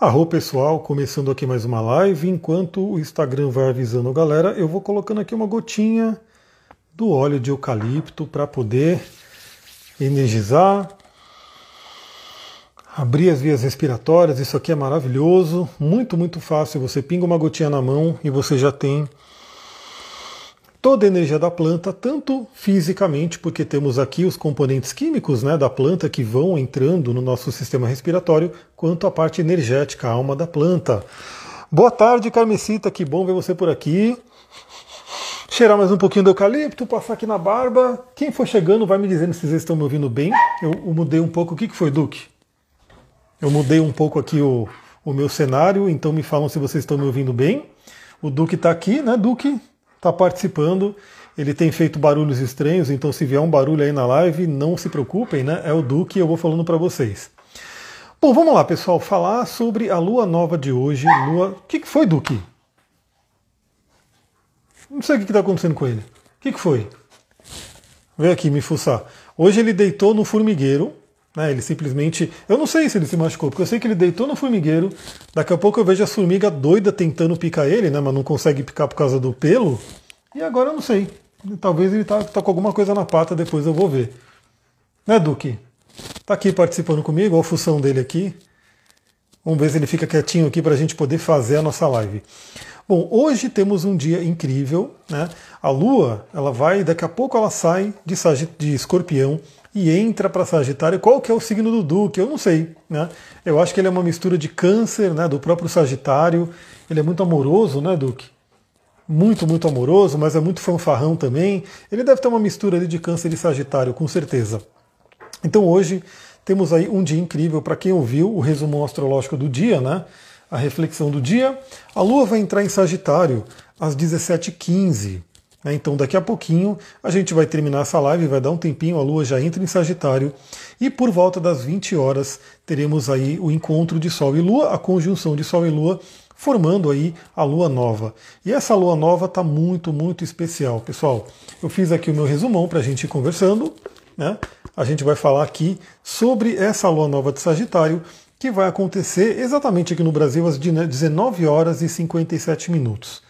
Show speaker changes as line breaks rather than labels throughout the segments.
Arro pessoal, começando aqui mais uma live. Enquanto o Instagram vai avisando a galera, eu vou colocando aqui uma gotinha do óleo de eucalipto para poder energizar, abrir as vias respiratórias. Isso aqui é maravilhoso, muito, muito fácil. Você pinga uma gotinha na mão e você já tem toda a energia da planta, tanto fisicamente, porque temos aqui os componentes químicos né, da planta que vão entrando no nosso sistema respiratório, quanto a parte energética, a alma da planta. Boa tarde, Carmesita, que bom ver você por aqui. Cheirar mais um pouquinho do eucalipto, passar aqui na barba. Quem for chegando vai me dizendo se vocês estão me ouvindo bem. Eu, eu mudei um pouco. O que, que foi, Duque? Eu mudei um pouco aqui o, o meu cenário, então me falam se vocês estão me ouvindo bem. O Duque está aqui, né, Duque? Está participando. Ele tem feito barulhos estranhos, então se vier um barulho aí na live, não se preocupem, né? É o Duque eu vou falando para vocês. Bom, vamos lá, pessoal, falar sobre a lua nova de hoje. Lua. O que, que foi, Duque? Não sei o que está acontecendo com ele. O que, que foi? Vem aqui me fuçar. Hoje ele deitou no formigueiro, né? Ele simplesmente. Eu não sei se ele se machucou, porque eu sei que ele deitou no formigueiro. Daqui a pouco eu vejo a formiga doida tentando picar ele, né? Mas não consegue picar por causa do pelo. E agora eu não sei. Talvez ele tá, tá com alguma coisa na pata, depois eu vou ver. Né, Duque? Tá aqui participando comigo, olha a função dele aqui. Vamos ver se ele fica quietinho aqui para a gente poder fazer a nossa live. Bom, hoje temos um dia incrível, né? A Lua, ela vai, daqui a pouco ela sai de, de escorpião e entra para Sagitário. Qual que é o signo do Duque? Eu não sei. Né? Eu acho que ele é uma mistura de câncer, né, do próprio Sagitário. Ele é muito amoroso, né, Duque? Muito, muito amoroso, mas é muito fanfarrão também. Ele deve ter uma mistura ali de câncer e Sagitário, com certeza. Então hoje temos aí um dia incrível para quem ouviu o resumo astrológico do dia, né? A reflexão do dia. A Lua vai entrar em Sagitário às 17h15. Né? Então, daqui a pouquinho, a gente vai terminar essa live, vai dar um tempinho, a Lua já entra em Sagitário, e por volta das 20 horas teremos aí o encontro de Sol e Lua, a conjunção de Sol e Lua, formando aí a Lua Nova. E essa Lua Nova está muito, muito especial. Pessoal, eu fiz aqui o meu resumão para a gente ir conversando, né? A gente vai falar aqui sobre essa Lua Nova de Sagitário, que vai acontecer exatamente aqui no Brasil às 19 horas e 57 minutos.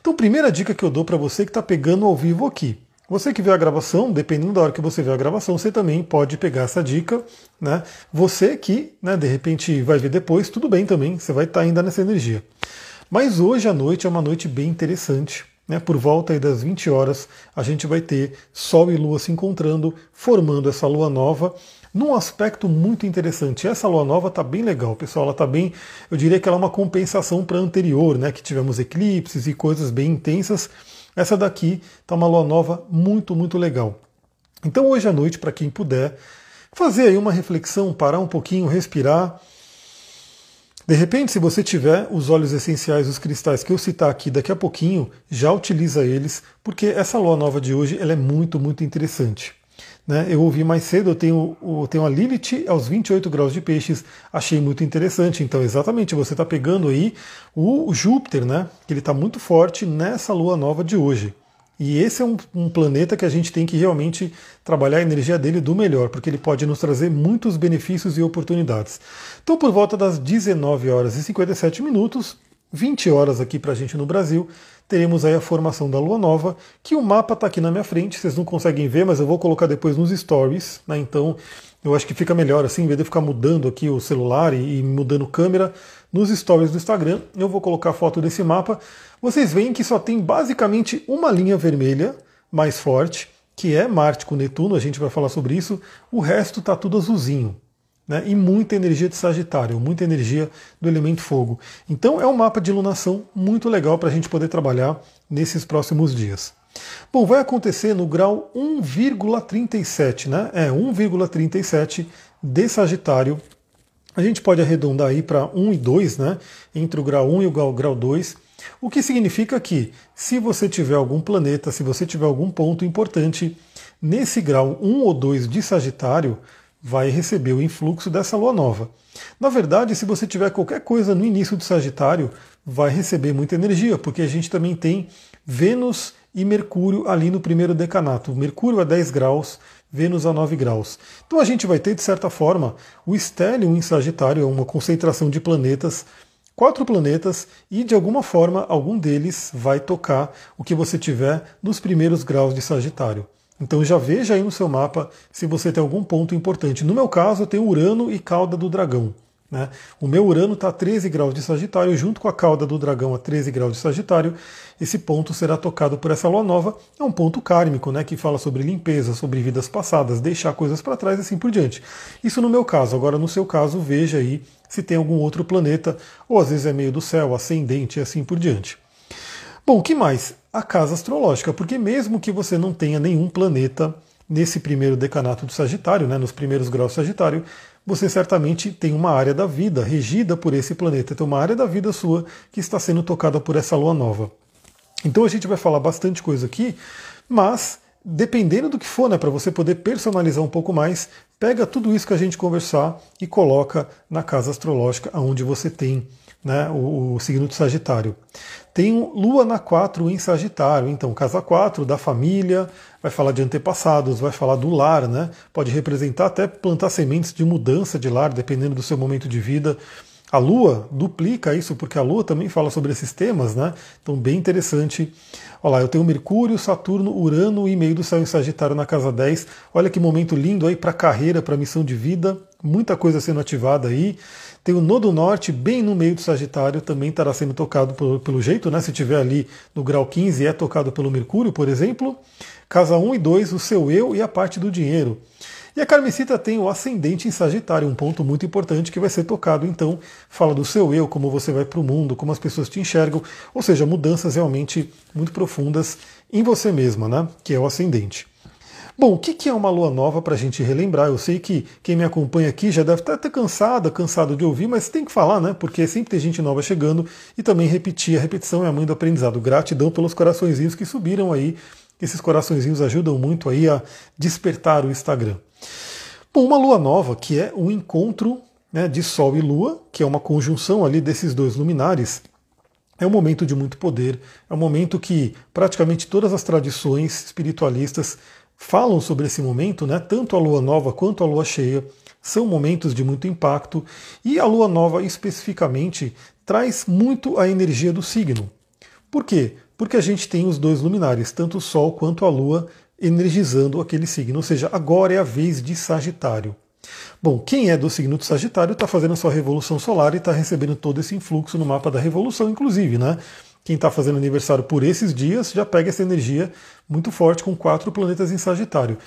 Então, primeira dica que eu dou para você que está pegando ao vivo aqui. Você que vê a gravação, dependendo da hora que você vê a gravação, você também pode pegar essa dica. Né? Você que, né, de repente, vai ver depois, tudo bem também, você vai estar tá ainda nessa energia. Mas hoje à noite é uma noite bem interessante. Né? Por volta das 20 horas, a gente vai ter Sol e Lua se encontrando, formando essa Lua nova num aspecto muito interessante. Essa lua nova está bem legal, pessoal. Ela está bem, eu diria que ela é uma compensação para a anterior, né? Que tivemos eclipses e coisas bem intensas. Essa daqui está uma lua nova muito, muito legal. Então hoje à noite, para quem puder, fazer aí uma reflexão, parar um pouquinho, respirar. De repente, se você tiver os óleos essenciais, os cristais que eu citar aqui daqui a pouquinho, já utiliza eles, porque essa lua nova de hoje ela é muito, muito interessante. Né? Eu ouvi mais cedo, eu tenho, eu tenho a Lilith aos 28 graus de peixes, achei muito interessante. Então, exatamente, você está pegando aí o Júpiter, né? que ele está muito forte nessa lua nova de hoje. E esse é um, um, planeta que a gente tem que realmente trabalhar a energia dele do melhor, porque ele pode nos trazer muitos benefícios e oportunidades. Então, por volta das 19 horas e 57 minutos, 20 horas aqui para a gente no Brasil, teremos aí a formação da Lua Nova, que o mapa está aqui na minha frente, vocês não conseguem ver, mas eu vou colocar depois nos stories, né? Então eu acho que fica melhor assim, em vez de ficar mudando aqui o celular e, e mudando câmera, nos stories do Instagram, eu vou colocar a foto desse mapa. Vocês veem que só tem basicamente uma linha vermelha mais forte, que é Marte com Netuno, a gente vai falar sobre isso, o resto está tudo azulzinho né, e muita energia de Sagitário, muita energia do elemento fogo. Então é um mapa de iluminação muito legal para a gente poder trabalhar nesses próximos dias. Bom, vai acontecer no grau 1,37, né? É 1,37 de Sagitário. A gente pode arredondar aí para 1 e 2, né? Entre o grau 1 e o grau, grau 2. O que significa que, se você tiver algum planeta, se você tiver algum ponto importante nesse grau 1 ou 2 de Sagitário, vai receber o influxo dessa lua nova. Na verdade, se você tiver qualquer coisa no início do Sagitário, vai receber muita energia, porque a gente também tem Vênus e Mercúrio ali no primeiro decanato. Mercúrio a 10 graus, Vênus a 9 graus. Então a gente vai ter, de certa forma, o estélio em Sagitário, é uma concentração de planetas, quatro planetas, e de alguma forma algum deles vai tocar o que você tiver nos primeiros graus de Sagitário. Então já veja aí no seu mapa se você tem algum ponto importante. No meu caso, eu tenho Urano e cauda do dragão. Né? O meu Urano está a 13 graus de Sagitário, junto com a cauda do dragão a 13 graus de Sagitário. Esse ponto será tocado por essa lua nova. É um ponto kármico, né, que fala sobre limpeza, sobre vidas passadas, deixar coisas para trás e assim por diante. Isso no meu caso. Agora, no seu caso, veja aí se tem algum outro planeta, ou às vezes é meio do céu, ascendente e assim por diante. Bom, o que mais? A casa astrológica, porque mesmo que você não tenha nenhum planeta nesse primeiro decanato do Sagitário, né, nos primeiros graus do Sagitário, você certamente tem uma área da vida regida por esse planeta, tem uma área da vida sua que está sendo tocada por essa lua nova. Então a gente vai falar bastante coisa aqui, mas dependendo do que for, né, para você poder personalizar um pouco mais, pega tudo isso que a gente conversar e coloca na casa astrológica onde você tem né, o, o signo de Sagitário. Tem Lua na 4 em Sagitário, então casa 4 da família, vai falar de antepassados, vai falar do lar, né? Pode representar até plantar sementes de mudança de lar, dependendo do seu momento de vida. A Lua duplica isso, porque a Lua também fala sobre esses temas, né? Então, bem interessante. Olha lá, eu tenho Mercúrio, Saturno, Urano e meio do céu em Sagitário na casa 10. Olha que momento lindo aí para carreira, para missão de vida. Muita coisa sendo ativada aí. Tem o Nodo Norte bem no meio do Sagitário, também estará sendo tocado pelo, pelo jeito, né? Se tiver ali no grau 15, é tocado pelo Mercúrio, por exemplo. Casa 1 e 2, o seu eu e a parte do dinheiro. E a Carmesita tem o ascendente em Sagitário, um ponto muito importante que vai ser tocado. Então, fala do seu eu, como você vai para o mundo, como as pessoas te enxergam, ou seja, mudanças realmente muito profundas em você mesma, né? Que é o ascendente. Bom, o que é uma lua nova para a gente relembrar? Eu sei que quem me acompanha aqui já deve estar até cansada, cansado de ouvir, mas tem que falar, né? Porque sempre tem gente nova chegando e também repetir. A repetição é a mãe do aprendizado. Gratidão pelos coraçõezinhos que subiram aí. Esses coraçõezinhos ajudam muito aí a despertar o Instagram. Bom, uma lua nova que é um encontro né, de Sol e Lua, que é uma conjunção ali desses dois luminares, é um momento de muito poder, é um momento que praticamente todas as tradições espiritualistas falam sobre esse momento, né? Tanto a lua nova quanto a lua cheia são momentos de muito impacto e a lua nova especificamente traz muito a energia do signo. Por quê? Porque a gente tem os dois luminares, tanto o Sol quanto a Lua, energizando aquele signo. Ou seja, agora é a vez de Sagitário. Bom, quem é do signo de Sagitário está fazendo a sua revolução solar e está recebendo todo esse influxo no mapa da revolução, inclusive, né? Quem está fazendo aniversário por esses dias já pega essa energia muito forte com quatro planetas em Sagitário.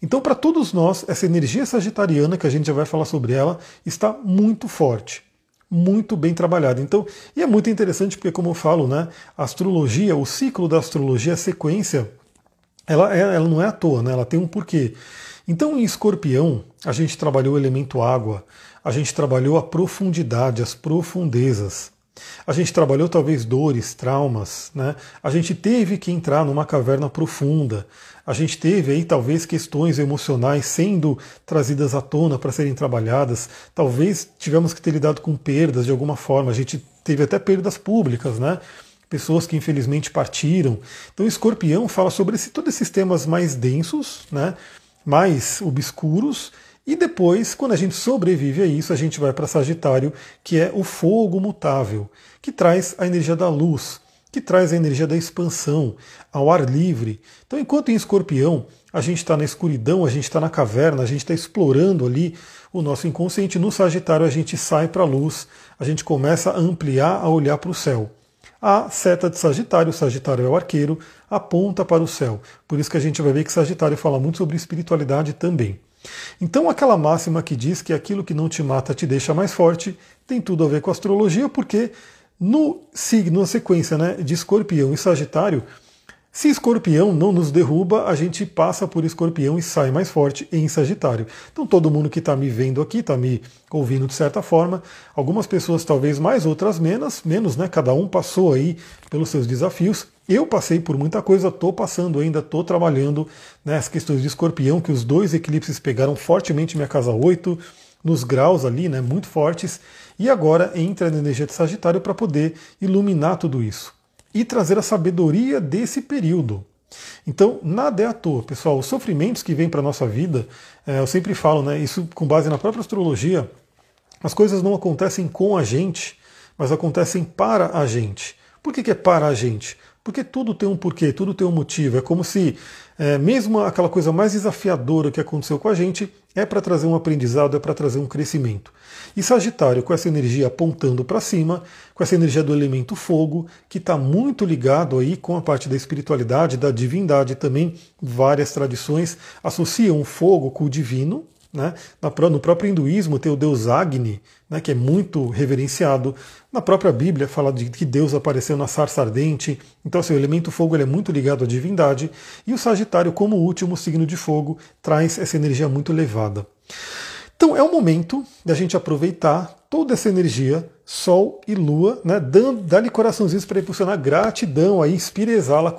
Então, para todos nós, essa energia sagitariana, que a gente já vai falar sobre ela, está muito forte, muito bem trabalhada. Então, e é muito interessante porque, como eu falo, né, a astrologia, o ciclo da astrologia, a sequência, ela, é, ela não é à toa, né, ela tem um porquê. Então, em escorpião, a gente trabalhou o elemento água, a gente trabalhou a profundidade, as profundezas. A gente trabalhou talvez dores, traumas, né? A gente teve que entrar numa caverna profunda. A gente teve aí talvez questões emocionais sendo trazidas à tona para serem trabalhadas. Talvez tivemos que ter lidado com perdas de alguma forma. A gente teve até perdas públicas, né? Pessoas que infelizmente partiram. Então, Escorpião fala sobre esse, todos esses temas mais densos, né? mais obscuros, e depois, quando a gente sobrevive a isso, a gente vai para Sagitário, que é o fogo mutável, que traz a energia da luz, que traz a energia da expansão, ao ar livre. Então, enquanto em Escorpião a gente está na escuridão, a gente está na caverna, a gente está explorando ali o nosso inconsciente, no Sagitário a gente sai para a luz, a gente começa a ampliar, a olhar para o céu. A seta de Sagitário, Sagitário é o arqueiro, aponta para o céu. Por isso que a gente vai ver que Sagitário fala muito sobre espiritualidade também. Então, aquela máxima que diz que aquilo que não te mata te deixa mais forte tem tudo a ver com astrologia, porque no signo, na sequência né, de Escorpião e Sagitário, se Escorpião não nos derruba, a gente passa por Escorpião e sai mais forte em Sagitário. Então, todo mundo que está me vendo aqui, está me ouvindo de certa forma, algumas pessoas talvez mais, outras menos, menos, né? Cada um passou aí pelos seus desafios. Eu passei por muita coisa, estou passando ainda, estou trabalhando né, questões de escorpião, que os dois eclipses pegaram fortemente minha casa 8, nos graus ali, né, muito fortes, e agora entra na energia de Sagitário para poder iluminar tudo isso e trazer a sabedoria desse período. Então, nada é à toa, pessoal. Os sofrimentos que vêm para a nossa vida, é, eu sempre falo, né, isso com base na própria astrologia, as coisas não acontecem com a gente, mas acontecem para a gente. Por que, que é para a gente? Porque tudo tem um porquê, tudo tem um motivo. É como se, é, mesmo aquela coisa mais desafiadora que aconteceu com a gente, é para trazer um aprendizado, é para trazer um crescimento. E Sagitário, com essa energia apontando para cima, com essa energia do elemento fogo, que está muito ligado aí com a parte da espiritualidade, da divindade também. Várias tradições associam o fogo com o divino, né? No próprio hinduísmo tem o deus Agni, né, que é muito reverenciado. Na própria Bíblia fala de que Deus apareceu na sarça ardente. Então, assim, o elemento fogo ele é muito ligado à divindade. E o Sagitário, como último signo de fogo, traz essa energia muito elevada. Então, é o momento da gente aproveitar toda essa energia Sol e Lua, né? Dá-lhe coraçãozinhos para impulsionar gratidão aí, inspira e exala,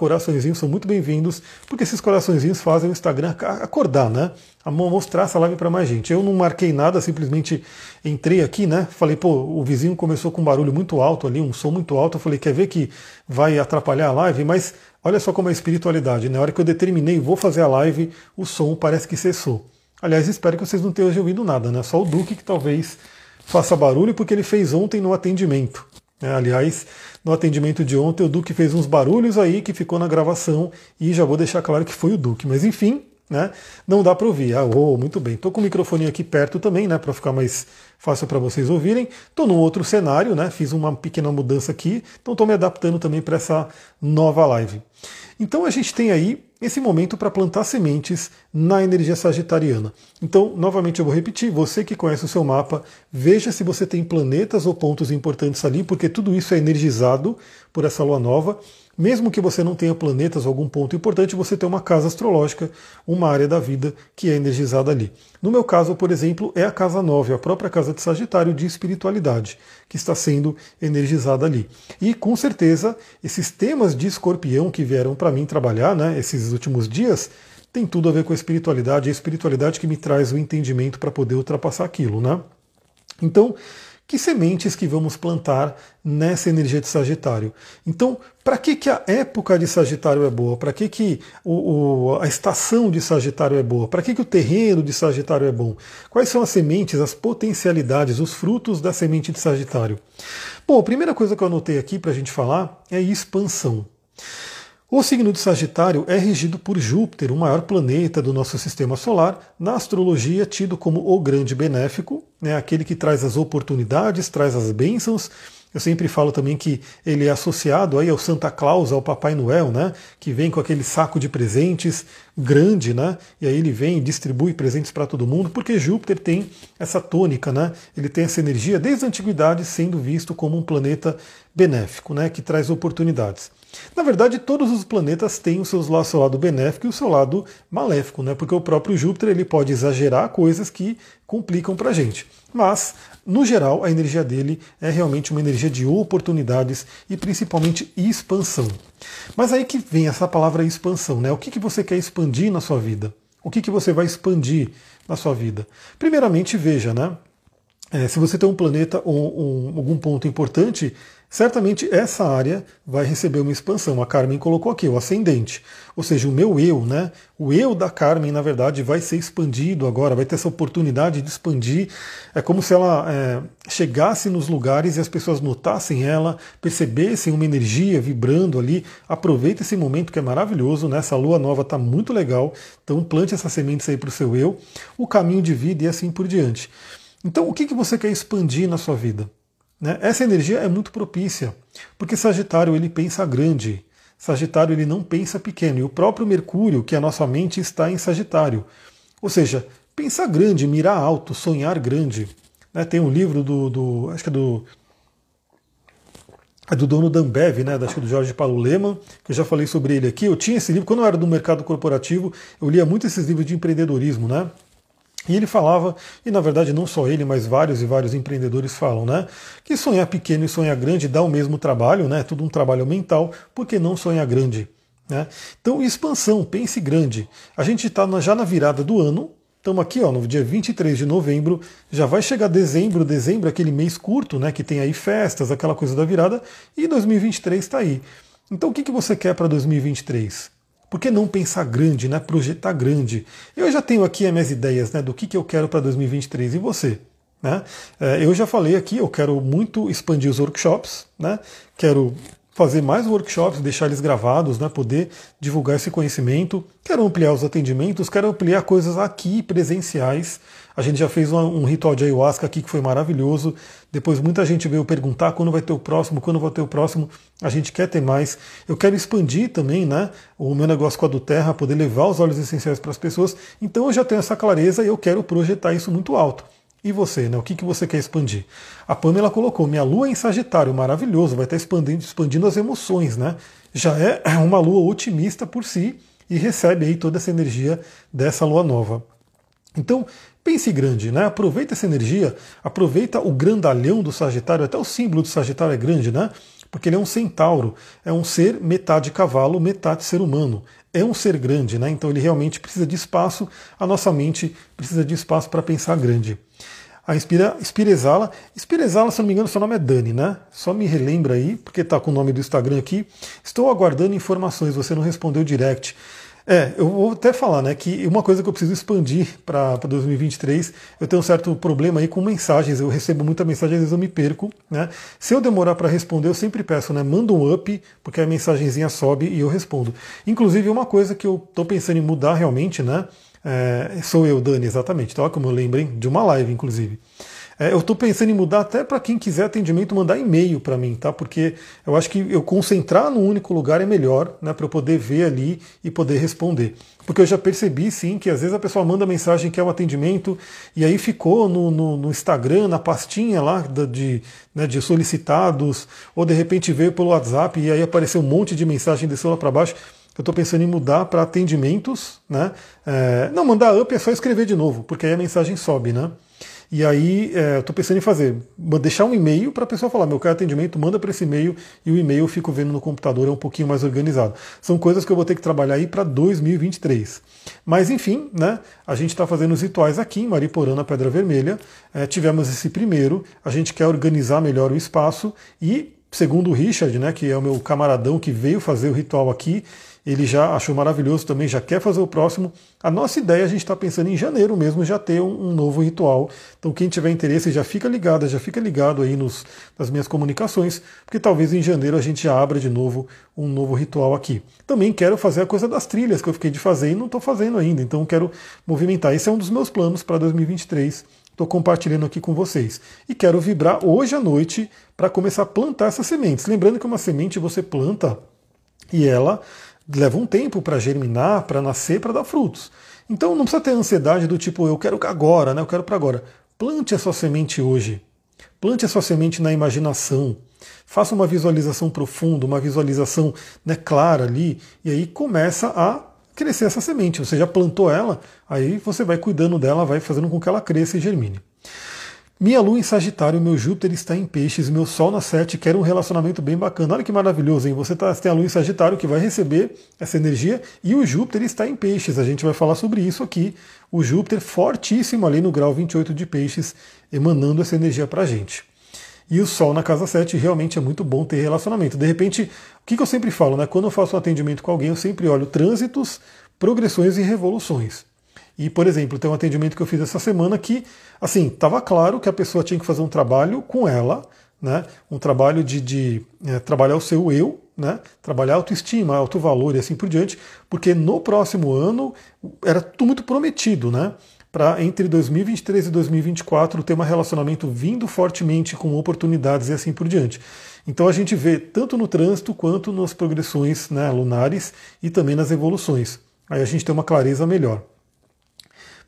são muito bem-vindos, porque esses coraçõezinhos fazem o Instagram acordar, né? Mostrar essa live para mais gente. Eu não marquei nada, simplesmente entrei aqui, né? Falei, pô, o vizinho começou com um barulho muito alto ali, um som muito alto. Eu falei, quer ver que vai atrapalhar a live? Mas olha só como é a espiritualidade. Na né? hora que eu determinei, vou fazer a live, o som parece que cessou. Aliás, espero que vocês não tenham ouvido nada, né? Só o Duque que talvez faça barulho porque ele fez ontem no atendimento. É, aliás, no atendimento de ontem, o Duque fez uns barulhos aí que ficou na gravação e já vou deixar claro que foi o Duque. Mas enfim, né, não dá para ouvir. Ah, oh, muito bem. Estou com o microfone aqui perto também, né, para ficar mais fácil para vocês ouvirem. Estou num outro cenário, né, fiz uma pequena mudança aqui, então estou me adaptando também para essa nova live. Então a gente tem aí esse momento para plantar sementes na energia sagitariana. Então, novamente eu vou repetir, você que conhece o seu mapa, veja se você tem planetas ou pontos importantes ali, porque tudo isso é energizado por essa lua nova. Mesmo que você não tenha planetas ou algum ponto importante, você tem uma casa astrológica, uma área da vida que é energizada ali. No meu caso, por exemplo, é a casa 9, a própria casa de Sagitário de espiritualidade, que está sendo energizada ali. E com certeza, esses temas de escorpião que vieram para mim trabalhar, né, esses últimos dias, tem tudo a ver com a espiritualidade, a espiritualidade que me traz o entendimento para poder ultrapassar aquilo, né? Então, que sementes que vamos plantar nessa energia de Sagitário. Então, para que, que a época de Sagitário é boa? Para que, que o, o, a estação de Sagitário é boa? Para que, que o terreno de Sagitário é bom? Quais são as sementes, as potencialidades, os frutos da semente de Sagitário? Bom, a primeira coisa que eu anotei aqui para a gente falar é expansão. O signo de Sagitário é regido por Júpiter, o maior planeta do nosso sistema solar, na astrologia tido como o grande benéfico, né, aquele que traz as oportunidades, traz as bênçãos. Eu sempre falo também que ele é associado aí ao Santa Claus, ao Papai Noel, né, que vem com aquele saco de presentes grande, né, e aí ele vem e distribui presentes para todo mundo, porque Júpiter tem essa tônica, né, ele tem essa energia desde a antiguidade sendo visto como um planeta benéfico, né, que traz oportunidades. Na verdade, todos os planetas têm o seu, lado benéfico e o seu lado maléfico, né? porque o próprio Júpiter ele pode exagerar coisas que complicam para a gente. Mas, no geral, a energia dele é realmente uma energia de oportunidades e principalmente expansão. Mas aí que vem essa palavra expansão, né? O que, que você quer expandir na sua vida? O que, que você vai expandir na sua vida? Primeiramente, veja, né? É, se você tem um planeta ou um, algum ponto importante, certamente essa área vai receber uma expansão. A Carmen colocou aqui, o ascendente. Ou seja, o meu eu, né? O eu da Carmen, na verdade, vai ser expandido agora, vai ter essa oportunidade de expandir. É como se ela é, chegasse nos lugares e as pessoas notassem ela, percebessem uma energia vibrando ali. Aproveita esse momento que é maravilhoso, né? Essa lua nova está muito legal. Então plante essas sementes aí para o seu eu, o caminho de vida e assim por diante. Então, o que, que você quer expandir na sua vida? Né? Essa energia é muito propícia, porque Sagitário ele pensa grande. Sagitário ele não pensa pequeno. E o próprio Mercúrio, que é a nossa mente, está em Sagitário. Ou seja, pensar grande, mirar alto, sonhar grande. Né? Tem um livro do, do, acho que é do é do dono da né, acho que do Jorge Paulo Leman, que eu já falei sobre ele aqui. Eu tinha esse livro, quando eu era do mercado corporativo, eu lia muito esses livros de empreendedorismo, né? E ele falava, e na verdade não só ele, mas vários e vários empreendedores falam, né? Que sonhar pequeno e sonhar grande dá o mesmo trabalho, né? Tudo um trabalho mental, porque não sonhar grande. Né? Então, expansão, pense grande. A gente está já na virada do ano, estamos aqui ó, no dia 23 de novembro, já vai chegar dezembro, dezembro, aquele mês curto, né? Que tem aí festas, aquela coisa da virada, e 2023 está aí. Então, o que, que você quer para 2023? Por que não pensar grande, né? projetar grande? Eu já tenho aqui as minhas ideias né, do que, que eu quero para 2023 e você? Né? É, eu já falei aqui, eu quero muito expandir os workshops, né? quero fazer mais workshops, deixar eles gravados, né, poder divulgar esse conhecimento. Quero ampliar os atendimentos, quero ampliar coisas aqui presenciais. A gente já fez um, ritual de ayahuasca aqui que foi maravilhoso. Depois muita gente veio perguntar quando vai ter o próximo, quando vai ter o próximo. A gente quer ter mais. Eu quero expandir também, né, o meu negócio com a do Terra, poder levar os óleos essenciais para as pessoas. Então eu já tenho essa clareza e eu quero projetar isso muito alto. E você, né? O que, que você quer expandir? A Pamela colocou, minha lua é em Sagitário, maravilhoso, vai estar expandindo, expandindo as emoções, né? Já é uma lua otimista por si e recebe aí toda essa energia dessa lua nova. Então, pense grande, né? Aproveita essa energia, aproveita o grandalhão do Sagitário, até o símbolo do Sagitário é grande, né? Porque ele é um centauro, é um ser metade cavalo, metade ser humano é um ser grande, né? Então ele realmente precisa de espaço, a nossa mente precisa de espaço para pensar grande. A Inspira, Inspirezala, Inspirezala, se não me engano, seu nome é Dani, né? Só me relembra aí, porque está com o nome do Instagram aqui. Estou aguardando informações, você não respondeu direct. É, eu vou até falar, né, que uma coisa que eu preciso expandir para 2023, eu tenho um certo problema aí com mensagens, eu recebo muita mensagem, às vezes eu me perco, né? Se eu demorar para responder, eu sempre peço, né, manda um up, porque a mensagenzinha sobe e eu respondo. Inclusive, uma coisa que eu estou pensando em mudar realmente, né, é, sou eu, Dani, exatamente, tá? Como eu lembrem de uma live, inclusive. É, eu estou pensando em mudar até para quem quiser atendimento mandar e-mail para mim, tá? Porque eu acho que eu concentrar num único lugar é melhor, né? Para eu poder ver ali e poder responder. Porque eu já percebi sim que às vezes a pessoa manda mensagem que é um atendimento e aí ficou no, no, no Instagram, na pastinha lá de, né, de solicitados, ou de repente veio pelo WhatsApp e aí apareceu um monte de mensagem desceu lá para baixo. Eu estou pensando em mudar para atendimentos, né? É, não, mandar up é só escrever de novo, porque aí a mensagem sobe, né? E aí é, eu estou pensando em fazer, deixar um e-mail para a pessoa falar, meu quero atendimento, manda para esse e-mail e o e-mail eu fico vendo no computador, é um pouquinho mais organizado. São coisas que eu vou ter que trabalhar aí para 2023. Mas enfim, né, a gente está fazendo os rituais aqui em Mariporã, na Pedra Vermelha. É, tivemos esse primeiro, a gente quer organizar melhor o espaço e segundo o Richard, né, que é o meu camaradão que veio fazer o ritual aqui, ele já achou maravilhoso também, já quer fazer o próximo. A nossa ideia, a gente está pensando em janeiro mesmo já ter um, um, novo ritual. Então quem tiver interesse já fica ligado, já fica ligado aí nos, nas minhas comunicações, porque talvez em janeiro a gente abra de novo um novo ritual aqui. Também quero fazer a coisa das trilhas que eu fiquei de fazer e não estou fazendo ainda, então quero movimentar. Esse é um dos meus planos para 2023 estou compartilhando aqui com vocês. E quero vibrar hoje à noite para começar a plantar essas sementes. Lembrando que uma semente você planta e ela leva um tempo para germinar, para nascer, para dar frutos. Então não precisa ter ansiedade do tipo, eu quero agora, né? eu quero para agora. Plante a sua semente hoje. Plante a sua semente na imaginação. Faça uma visualização profunda, uma visualização né, clara ali, e aí começa a crescer essa semente. Você já plantou ela, aí você vai cuidando dela, vai fazendo com que ela cresça e germine. Minha lua em Sagitário, meu Júpiter está em Peixes, meu Sol na 7, quero um relacionamento bem bacana. Olha que maravilhoso, hein? Você tá, tem a lua em Sagitário que vai receber essa energia e o Júpiter está em Peixes. A gente vai falar sobre isso aqui. O Júpiter fortíssimo ali no grau 28 de Peixes, emanando essa energia para a gente. E o Sol na casa 7 realmente é muito bom ter relacionamento. De repente, o que, que eu sempre falo, né? Quando eu faço um atendimento com alguém, eu sempre olho trânsitos, progressões e revoluções. E, por exemplo, tem um atendimento que eu fiz essa semana que, assim, estava claro que a pessoa tinha que fazer um trabalho com ela, né? Um trabalho de, de é, trabalhar o seu eu, né? Trabalhar autoestima, alto valor e assim por diante, porque no próximo ano era tudo muito prometido, né? Para entre 2023 e 2024 ter um relacionamento vindo fortemente com oportunidades e assim por diante. Então a gente vê tanto no trânsito quanto nas progressões né, lunares e também nas evoluções. Aí a gente tem uma clareza melhor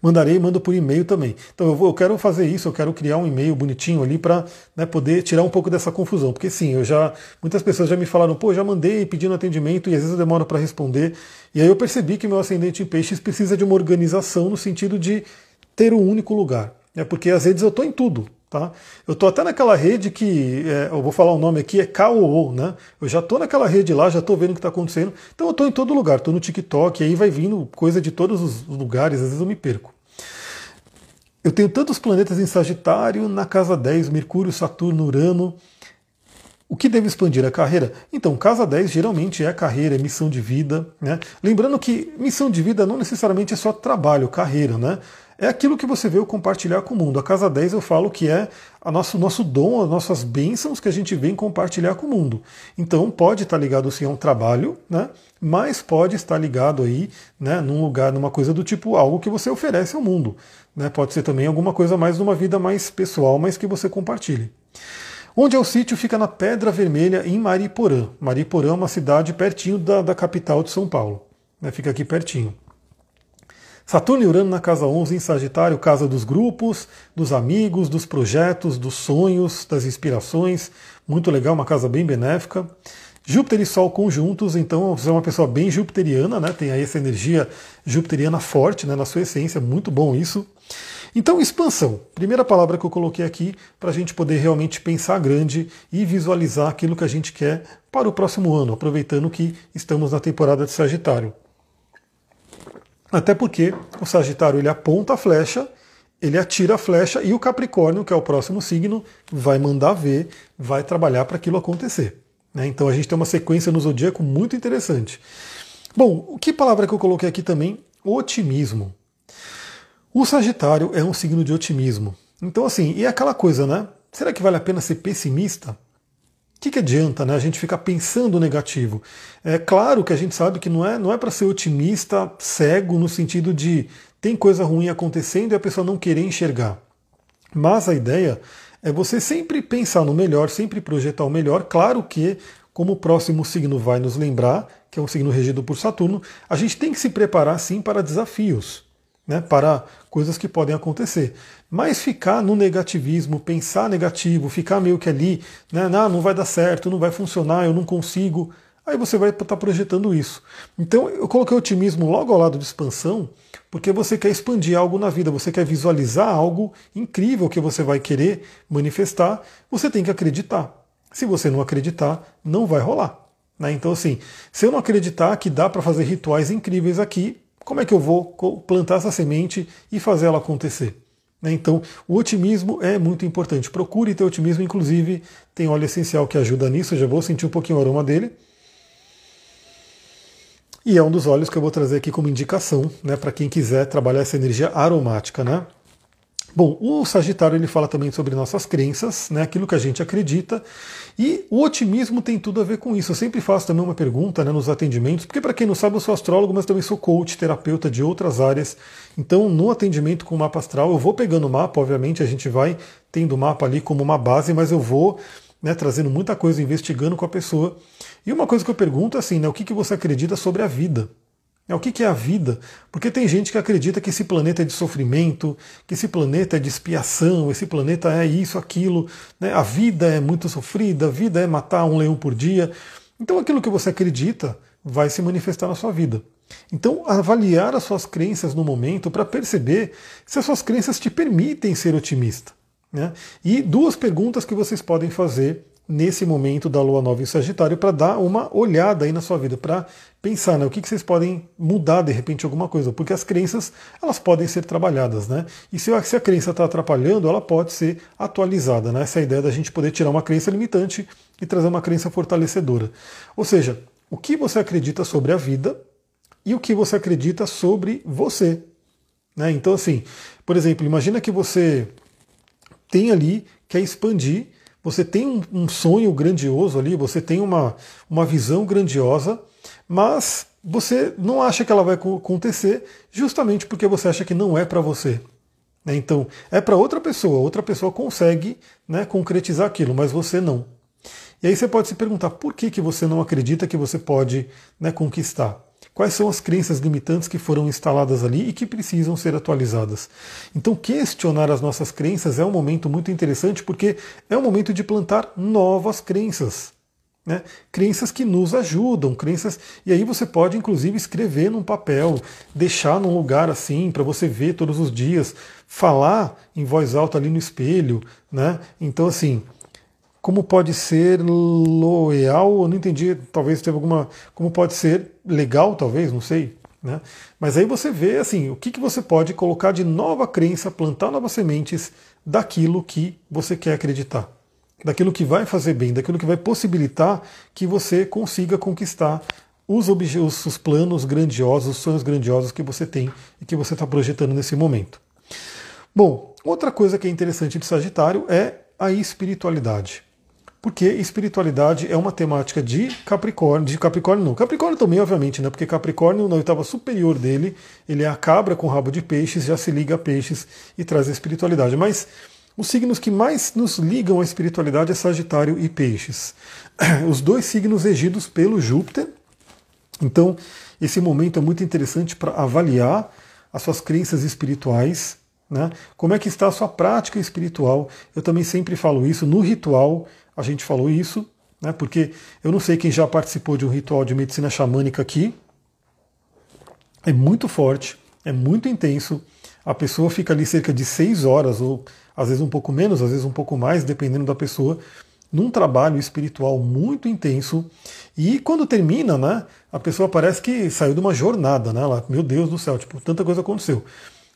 mandarei e mando por e-mail também. Então eu, vou, eu quero fazer isso, eu quero criar um e-mail bonitinho ali para né, poder tirar um pouco dessa confusão. Porque sim, eu já. Muitas pessoas já me falaram, pô, já mandei pedindo atendimento e às vezes eu demoro para responder. E aí eu percebi que meu ascendente em peixes precisa de uma organização no sentido de ter um único lugar. É porque às vezes eu estou em tudo. Tá? Eu estou até naquela rede que, é, eu vou falar o nome aqui, é KOO, né? Eu já estou naquela rede lá, já estou vendo o que está acontecendo. Então eu estou em todo lugar, estou no TikTok, aí vai vindo coisa de todos os lugares, às vezes eu me perco. Eu tenho tantos planetas em Sagitário, na casa 10, Mercúrio, Saturno, Urano. O que deve expandir a carreira? Então, casa 10 geralmente é carreira, é missão de vida. Né? Lembrando que missão de vida não necessariamente é só trabalho, carreira, né? É aquilo que você veio compartilhar com o mundo. A casa 10 eu falo que é o nosso, nosso dom, as nossas bênçãos que a gente vem compartilhar com o mundo. Então pode estar ligado sim a um trabalho, né? mas pode estar ligado aí né, num lugar, numa coisa do tipo algo que você oferece ao mundo. Né? Pode ser também alguma coisa mais numa vida mais pessoal, mas que você compartilhe. Onde é o sítio? Fica na Pedra Vermelha, em Mariporã. Mariporã é uma cidade pertinho da, da capital de São Paulo. Né? Fica aqui pertinho. Saturno e Urano na casa 11 em Sagitário, casa dos grupos, dos amigos, dos projetos, dos sonhos, das inspirações. Muito legal, uma casa bem benéfica. Júpiter e Sol conjuntos, então você é uma pessoa bem jupiteriana, né? Tem aí essa energia jupiteriana forte né? na sua essência, muito bom isso. Então, expansão. Primeira palavra que eu coloquei aqui para a gente poder realmente pensar grande e visualizar aquilo que a gente quer para o próximo ano, aproveitando que estamos na temporada de Sagitário. Até porque o Sagitário ele aponta a flecha, ele atira a flecha e o Capricórnio, que é o próximo signo, vai mandar ver, vai trabalhar para aquilo acontecer. Né? Então a gente tem uma sequência no zodíaco muito interessante. Bom, que palavra que eu coloquei aqui também? Otimismo. O Sagitário é um signo de otimismo. Então, assim, e é aquela coisa, né? Será que vale a pena ser pessimista? O que, que adianta né, a gente ficar pensando negativo? É claro que a gente sabe que não é, não é para ser otimista cego no sentido de tem coisa ruim acontecendo e a pessoa não querer enxergar. Mas a ideia é você sempre pensar no melhor, sempre projetar o melhor. Claro que, como o próximo signo vai nos lembrar, que é um signo regido por Saturno, a gente tem que se preparar sim para desafios né, para coisas que podem acontecer. Mas ficar no negativismo, pensar negativo, ficar meio que ali, né, não, não vai dar certo, não vai funcionar, eu não consigo, aí você vai estar tá projetando isso. Então eu coloquei otimismo logo ao lado de expansão, porque você quer expandir algo na vida, você quer visualizar algo incrível que você vai querer manifestar, você tem que acreditar. Se você não acreditar, não vai rolar. Né? Então, assim, se eu não acreditar que dá para fazer rituais incríveis aqui, como é que eu vou plantar essa semente e fazer ela acontecer? Né, então, o otimismo é muito importante. Procure ter otimismo, inclusive tem óleo essencial que ajuda nisso. Eu já vou sentir um pouquinho o aroma dele. E é um dos óleos que eu vou trazer aqui como indicação, né, para quem quiser trabalhar essa energia aromática, né? Bom, o Sagitário ele fala também sobre nossas crenças, né, aquilo que a gente acredita, e o otimismo tem tudo a ver com isso. Eu sempre faço também uma pergunta né, nos atendimentos, porque para quem não sabe, eu sou astrólogo, mas também sou coach, terapeuta de outras áreas. Então, no atendimento com o mapa astral, eu vou pegando o mapa, obviamente, a gente vai tendo o mapa ali como uma base, mas eu vou né, trazendo muita coisa, investigando com a pessoa. E uma coisa que eu pergunto é assim, né, o que, que você acredita sobre a vida? É o que é a vida? Porque tem gente que acredita que esse planeta é de sofrimento, que esse planeta é de expiação, esse planeta é isso, aquilo, né? a vida é muito sofrida, a vida é matar um leão por dia. Então aquilo que você acredita vai se manifestar na sua vida. Então, avaliar as suas crenças no momento para perceber se as suas crenças te permitem ser otimista. Né? E duas perguntas que vocês podem fazer nesse momento da lua nova em Sagitário para dar uma olhada aí na sua vida, para pensar, né, o que, que vocês podem mudar de repente alguma coisa, porque as crenças elas podem ser trabalhadas, né? E se a, crença está atrapalhando, ela pode ser atualizada, né? Essa é ideia da gente poder tirar uma crença limitante e trazer uma crença fortalecedora. Ou seja, o que você acredita sobre a vida e o que você acredita sobre você. Né? Então, assim, por exemplo, imagina que você tem ali, quer expandir você tem um, um sonho grandioso ali, você tem uma, uma visão grandiosa, mas você não acha que ela vai acontecer justamente porque você acha que não é para você. Né? Então, é para outra pessoa, outra pessoa consegue né, concretizar aquilo, mas você não. E aí você pode se perguntar por que, que você não acredita que você pode né, conquistar. Quais são as crenças limitantes que foram instaladas ali e que precisam ser atualizadas? Então, questionar as nossas crenças é um momento muito interessante porque é um momento de plantar novas crenças. Né? Crenças que nos ajudam, crenças. E aí você pode, inclusive, escrever num papel, deixar num lugar assim, para você ver todos os dias, falar em voz alta ali no espelho. Né? Então, assim, como pode ser loyal, eu não entendi, talvez teve alguma, como pode ser legal, talvez, não sei, né? Mas aí você vê assim, o que, que você pode colocar de nova crença, plantar novas sementes daquilo que você quer acreditar. daquilo que vai fazer bem, daquilo que vai possibilitar que você consiga conquistar os, os, os planos grandiosos, os sonhos grandiosos que você tem e que você está projetando nesse momento. Bom, outra coisa que é interessante de Sagitário é a espiritualidade. Porque espiritualidade é uma temática de Capricórnio, de Capricórnio não. Capricórnio também, obviamente, né? Porque Capricórnio, na oitava superior dele, ele é a cabra com rabo de peixes, já se liga a peixes e traz a espiritualidade. Mas os signos que mais nos ligam à espiritualidade é Sagitário e Peixes. Os dois signos regidos pelo Júpiter. Então, esse momento é muito interessante para avaliar as suas crenças espirituais, né? Como é que está a sua prática espiritual? Eu também sempre falo isso no ritual a gente falou isso, né, porque eu não sei quem já participou de um ritual de medicina xamânica aqui. É muito forte, é muito intenso. A pessoa fica ali cerca de seis horas, ou às vezes um pouco menos, às vezes um pouco mais, dependendo da pessoa, num trabalho espiritual muito intenso. E quando termina, né, a pessoa parece que saiu de uma jornada, né? Ela, meu Deus do céu, tipo, tanta coisa aconteceu.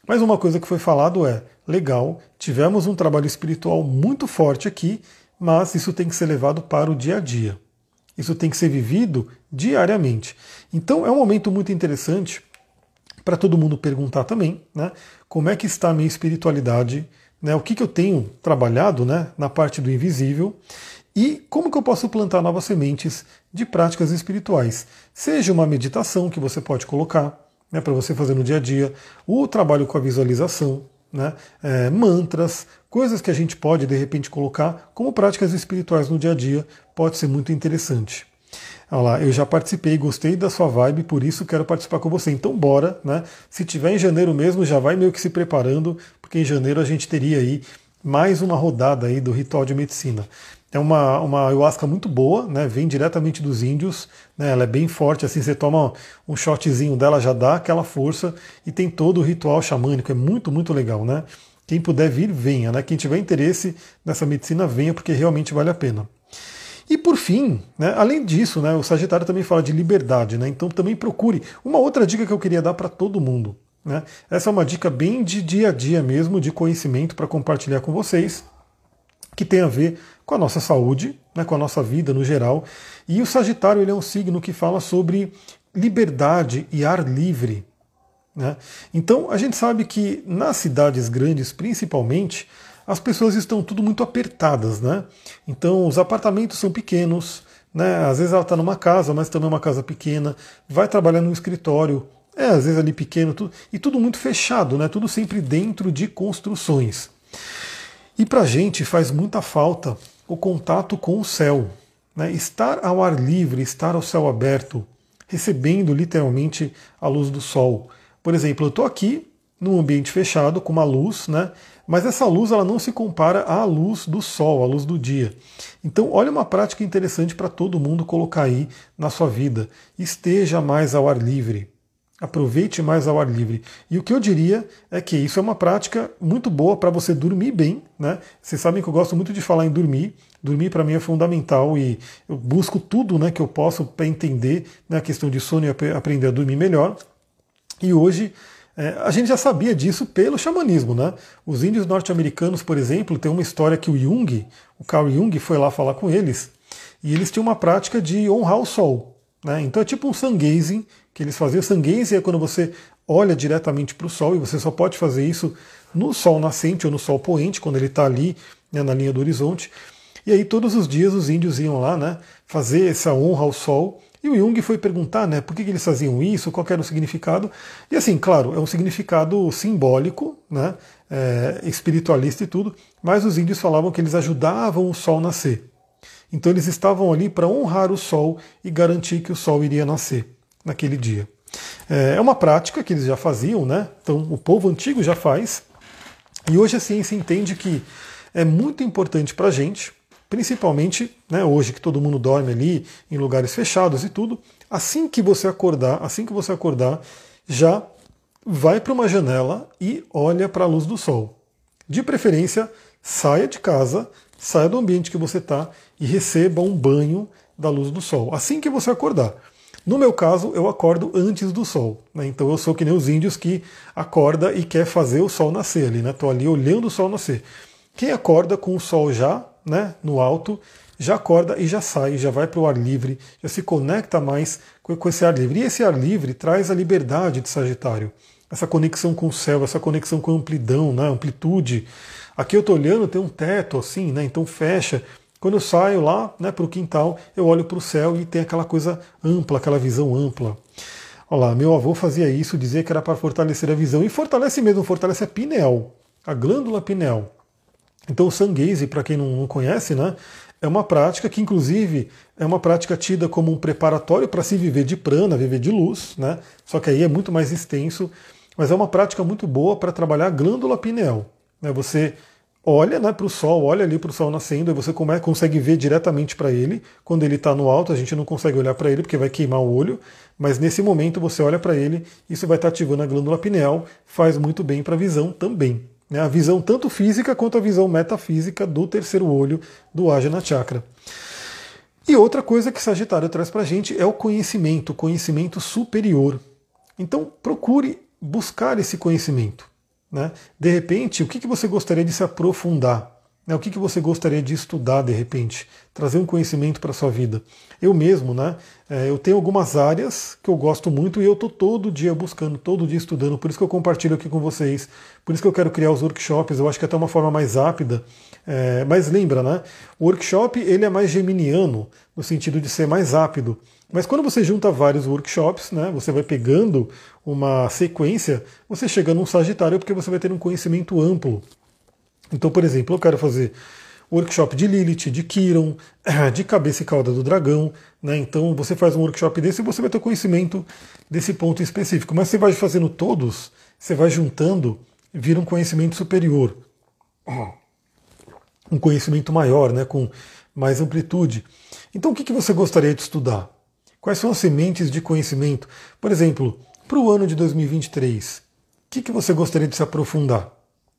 Mas uma coisa que foi falado é: legal, tivemos um trabalho espiritual muito forte aqui mas isso tem que ser levado para o dia a dia. Isso tem que ser vivido diariamente. Então é um momento muito interessante para todo mundo perguntar também, né? Como é que está a minha espiritualidade? Né, o que, que eu tenho trabalhado né, na parte do invisível e como que eu posso plantar novas sementes de práticas espirituais. Seja uma meditação que você pode colocar né, para você fazer no dia a dia, o trabalho com a visualização, né, é, mantras, coisas que a gente pode de repente colocar como práticas espirituais no dia a dia, pode ser muito interessante. Olha lá, eu já participei, gostei da sua vibe, por isso quero participar com você. Então bora, né? Se tiver em janeiro mesmo, já vai meio que se preparando, porque em janeiro a gente teria aí mais uma rodada aí do ritual de medicina. É uma, uma ayahuasca muito boa, né? Vem diretamente dos índios, né? Ela é bem forte, assim você toma um shotzinho dela já dá aquela força e tem todo o ritual xamânico, é muito muito legal, né? Quem puder vir, venha. Né? Quem tiver interesse nessa medicina, venha, porque realmente vale a pena. E por fim, né, além disso, né, o Sagitário também fala de liberdade, né, então também procure. Uma outra dica que eu queria dar para todo mundo. Né, essa é uma dica bem de dia a dia mesmo, de conhecimento para compartilhar com vocês, que tem a ver com a nossa saúde, né, com a nossa vida no geral. E o Sagitário ele é um signo que fala sobre liberdade e ar livre. Né? Então a gente sabe que nas cidades grandes, principalmente, as pessoas estão tudo muito apertadas. Né? Então os apartamentos são pequenos, né? às vezes ela está numa casa, mas também é uma casa pequena, vai trabalhar num escritório, é às vezes ali pequeno, tudo, e tudo muito fechado, né? tudo sempre dentro de construções. E para a gente faz muita falta o contato com o céu. Né? Estar ao ar livre, estar ao céu aberto, recebendo literalmente a luz do sol. Por exemplo, eu estou aqui num ambiente fechado com uma luz, né? Mas essa luz ela não se compara à luz do sol, à luz do dia. Então, olha uma prática interessante para todo mundo colocar aí na sua vida. Esteja mais ao ar livre. Aproveite mais ao ar livre. E o que eu diria é que isso é uma prática muito boa para você dormir bem. Né? Vocês sabem que eu gosto muito de falar em dormir. Dormir para mim é fundamental e eu busco tudo né, que eu posso para entender né, a questão de sono e aprender a dormir melhor. E hoje é, a gente já sabia disso pelo xamanismo, né? Os índios norte-americanos, por exemplo, tem uma história que o Jung, o Carl Jung, foi lá falar com eles e eles tinham uma prática de honrar o sol. Né? Então é tipo um sun gazing que eles faziam. Gazing é quando você olha diretamente para o sol e você só pode fazer isso no sol nascente ou no sol poente, quando ele está ali né, na linha do horizonte. E aí todos os dias os índios iam lá né, fazer essa honra ao sol e o Jung foi perguntar né, por que, que eles faziam isso, qual era o significado. E assim, claro, é um significado simbólico, né, é, espiritualista e tudo, mas os índios falavam que eles ajudavam o sol nascer. Então eles estavam ali para honrar o sol e garantir que o sol iria nascer naquele dia. É, é uma prática que eles já faziam, né? Então o povo antigo já faz. E hoje a ciência entende que é muito importante para a gente principalmente né, hoje que todo mundo dorme ali em lugares fechados e tudo, assim que você acordar, assim que você acordar, já vai para uma janela e olha para a luz do sol. De preferência, saia de casa, saia do ambiente que você está e receba um banho da luz do sol, assim que você acordar. No meu caso, eu acordo antes do sol. Né? Então eu sou que nem os índios que acorda e quer fazer o sol nascer ali. Estou né? ali olhando o sol nascer. Quem acorda com o sol já né, no alto, já acorda e já sai, já vai para o ar livre, já se conecta mais com esse ar livre. E esse ar livre traz a liberdade de Sagitário, essa conexão com o céu, essa conexão com a amplidão, né, amplitude. Aqui eu estou olhando, tem um teto assim, né, então fecha. Quando eu saio lá né, para o quintal, eu olho para o céu e tem aquela coisa ampla, aquela visão ampla. Olha lá, meu avô fazia isso, dizia que era para fortalecer a visão. E fortalece mesmo, fortalece a pineal, a glândula pineal. Então o sanguese, para quem não conhece, né, é uma prática que, inclusive, é uma prática tida como um preparatório para se viver de prana, viver de luz, né? Só que aí é muito mais extenso, mas é uma prática muito boa para trabalhar a glândula pineal. Né? Você olha né, para o sol, olha ali para o sol nascendo, e você come, consegue ver diretamente para ele. Quando ele está no alto, a gente não consegue olhar para ele porque vai queimar o olho, mas nesse momento você olha para ele, isso vai estar tá ativando a glândula pineal, faz muito bem para a visão também. Né? A visão tanto física quanto a visão metafísica do terceiro olho do Ajna Chakra. E outra coisa que Sagitário traz para a gente é o conhecimento, conhecimento superior. Então procure buscar esse conhecimento. Né? De repente, o que, que você gostaria de se aprofundar? Né? O que, que você gostaria de estudar de repente? Trazer um conhecimento para a sua vida. Eu mesmo, né? É, eu tenho algumas áreas que eu gosto muito e eu estou todo dia buscando, todo dia estudando, por isso que eu compartilho aqui com vocês, por isso que eu quero criar os workshops, eu acho que é até uma forma mais rápida. É, mas lembra, né? O workshop ele é mais geminiano, no sentido de ser mais rápido. Mas quando você junta vários workshops, né, você vai pegando uma sequência, você chega num Sagitário porque você vai ter um conhecimento amplo. Então, por exemplo, eu quero fazer workshop de Lilith, de Kiron, de cabeça e cauda do dragão. Né? Então você faz um workshop desse e você vai ter conhecimento desse ponto específico. Mas você vai fazendo todos, você vai juntando, vira um conhecimento superior. Um conhecimento maior, né? com mais amplitude. Então o que, que você gostaria de estudar? Quais são as sementes de conhecimento? Por exemplo, para o ano de 2023, o que, que você gostaria de se aprofundar?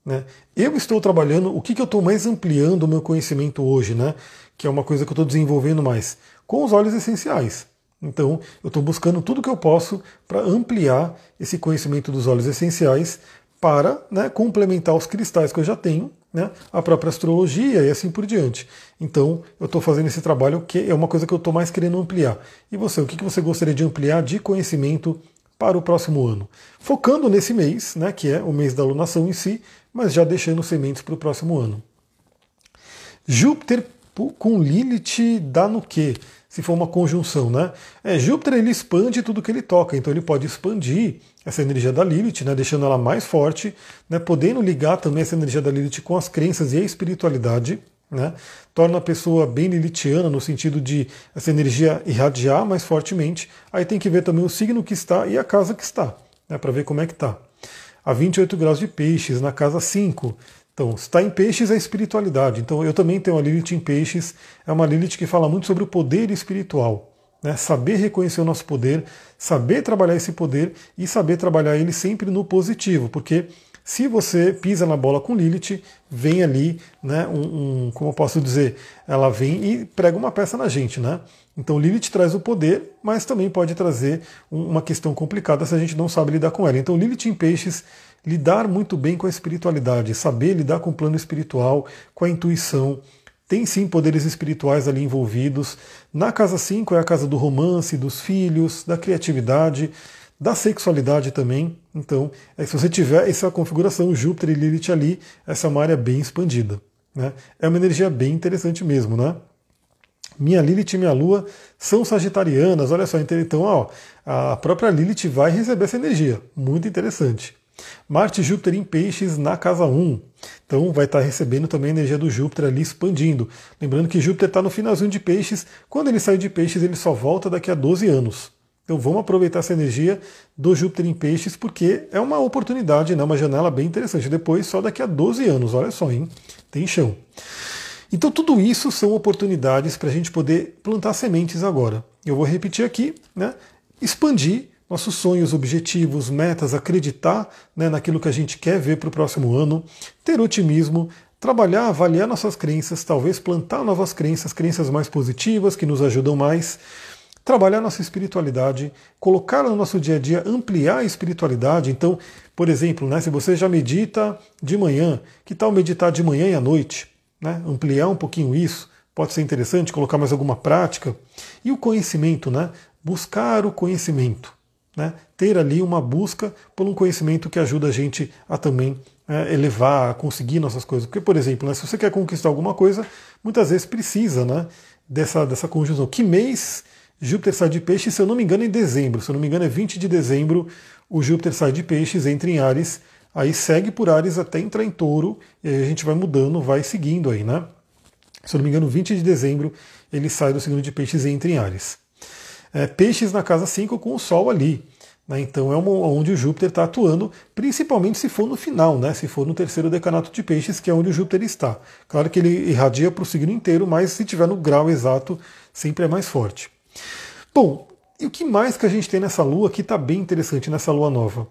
Né? Eu estou trabalhando, o que, que eu estou mais ampliando o meu conhecimento hoje, né? que é uma coisa que eu estou desenvolvendo mais, com os óleos essenciais. Então, eu estou buscando tudo que eu posso para ampliar esse conhecimento dos óleos essenciais para né, complementar os cristais que eu já tenho, né, a própria astrologia e assim por diante. Então, eu estou fazendo esse trabalho que é uma coisa que eu estou mais querendo ampliar. E você, o que você gostaria de ampliar de conhecimento para o próximo ano? Focando nesse mês, né, que é o mês da alunação em si, mas já deixando sementes para o próximo ano. Júpiter com Lilith dá no quê? se for uma conjunção, né? É, Júpiter ele expande tudo que ele toca, então ele pode expandir essa energia da Lilith, né, deixando ela mais forte, né, podendo ligar também essa energia da Lilith com as crenças e a espiritualidade, né, torna a pessoa bem lilithiana no sentido de essa energia irradiar mais fortemente. Aí tem que ver também o signo que está e a casa que está, né, para ver como é que está. A 28 graus de peixes, na casa 5, então, está em peixes é espiritualidade. Então, eu também tenho a Lilith em peixes. É uma Lilith que fala muito sobre o poder espiritual. Né? Saber reconhecer o nosso poder, saber trabalhar esse poder e saber trabalhar ele sempre no positivo. Porque se você pisa na bola com Lilith, vem ali, né, um, um, como eu posso dizer, ela vem e prega uma peça na gente, né? Então Lilith traz o poder, mas também pode trazer uma questão complicada se a gente não sabe lidar com ela. Então Lilith em peixes lidar muito bem com a espiritualidade, saber lidar com o plano espiritual, com a intuição. Tem sim poderes espirituais ali envolvidos. Na casa 5 é a casa do romance, dos filhos, da criatividade, da sexualidade também. Então, é, se você tiver essa configuração, Júpiter e Lilith ali, essa é uma área bem expandida. Né? É uma energia bem interessante mesmo, né? Minha Lilith e minha Lua são sagitarianas, olha só, então ó, a própria Lilith vai receber essa energia, muito interessante. Marte e Júpiter em peixes na casa 1. Então vai estar recebendo também a energia do Júpiter ali expandindo. Lembrando que Júpiter está no finalzinho de peixes. Quando ele sai de peixes, ele só volta daqui a 12 anos. Então vamos aproveitar essa energia do Júpiter em peixes, porque é uma oportunidade, né? uma janela bem interessante. Depois, só daqui a 12 anos, olha só, hein? Tem chão. Então tudo isso são oportunidades para a gente poder plantar sementes agora. Eu vou repetir aqui, né? Expandir nossos sonhos, objetivos, metas, acreditar né, naquilo que a gente quer ver para o próximo ano, ter otimismo, trabalhar, avaliar nossas crenças, talvez plantar novas crenças, crenças mais positivas que nos ajudam mais, trabalhar nossa espiritualidade, colocar no nosso dia a dia, ampliar a espiritualidade. Então, por exemplo, né, se você já medita de manhã, que tal meditar de manhã e à noite? né? ampliar um pouquinho isso, pode ser interessante, colocar mais alguma prática. E o conhecimento, né? buscar o conhecimento. Né? Ter ali uma busca por um conhecimento que ajuda a gente a também é, elevar, a conseguir nossas coisas. Porque, por exemplo, né, se você quer conquistar alguma coisa, muitas vezes precisa né, dessa, dessa conjunção. Que mês Júpiter sai de peixes? Se eu não me engano, em dezembro. Se eu não me engano, é 20 de dezembro o Júpiter sai de peixes, entra em Ares, aí segue por Ares até entrar em touro, e aí a gente vai mudando, vai seguindo aí, né? Se eu não me engano, 20 de dezembro ele sai do signo de peixes e entra em Ares. É, peixes na casa 5 com o Sol ali. Né? Então é onde o Júpiter está atuando, principalmente se for no final, né? se for no terceiro decanato de peixes, que é onde o Júpiter está. Claro que ele irradia para o signo inteiro, mas se tiver no grau exato, sempre é mais forte. Bom, e o que mais que a gente tem nessa lua que está bem interessante nessa lua nova?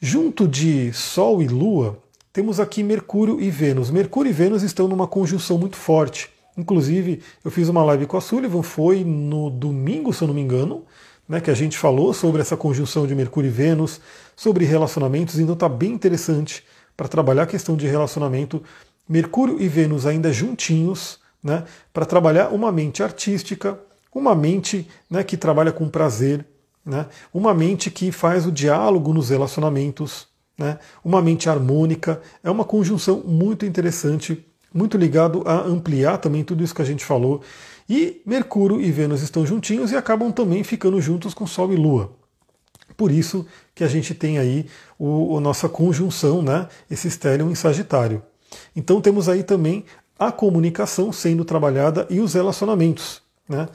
Junto de Sol e Lua, temos aqui Mercúrio e Vênus. Mercúrio e Vênus estão numa conjunção muito forte. Inclusive, eu fiz uma live com a Sullivan, foi no domingo, se eu não me engano, né, que a gente falou sobre essa conjunção de Mercúrio e Vênus, sobre relacionamentos, então está bem interessante para trabalhar a questão de relacionamento. Mercúrio e Vênus ainda juntinhos, né, para trabalhar uma mente artística, uma mente né, que trabalha com prazer, né? Uma mente que faz o diálogo nos relacionamentos, né? uma mente harmônica, é uma conjunção muito interessante, muito ligado a ampliar também tudo isso que a gente falou. E Mercúrio e Vênus estão juntinhos e acabam também ficando juntos com Sol e Lua. Por isso que a gente tem aí o, a nossa conjunção, né? esse estélio em Sagitário. Então temos aí também a comunicação sendo trabalhada e os relacionamentos. Né?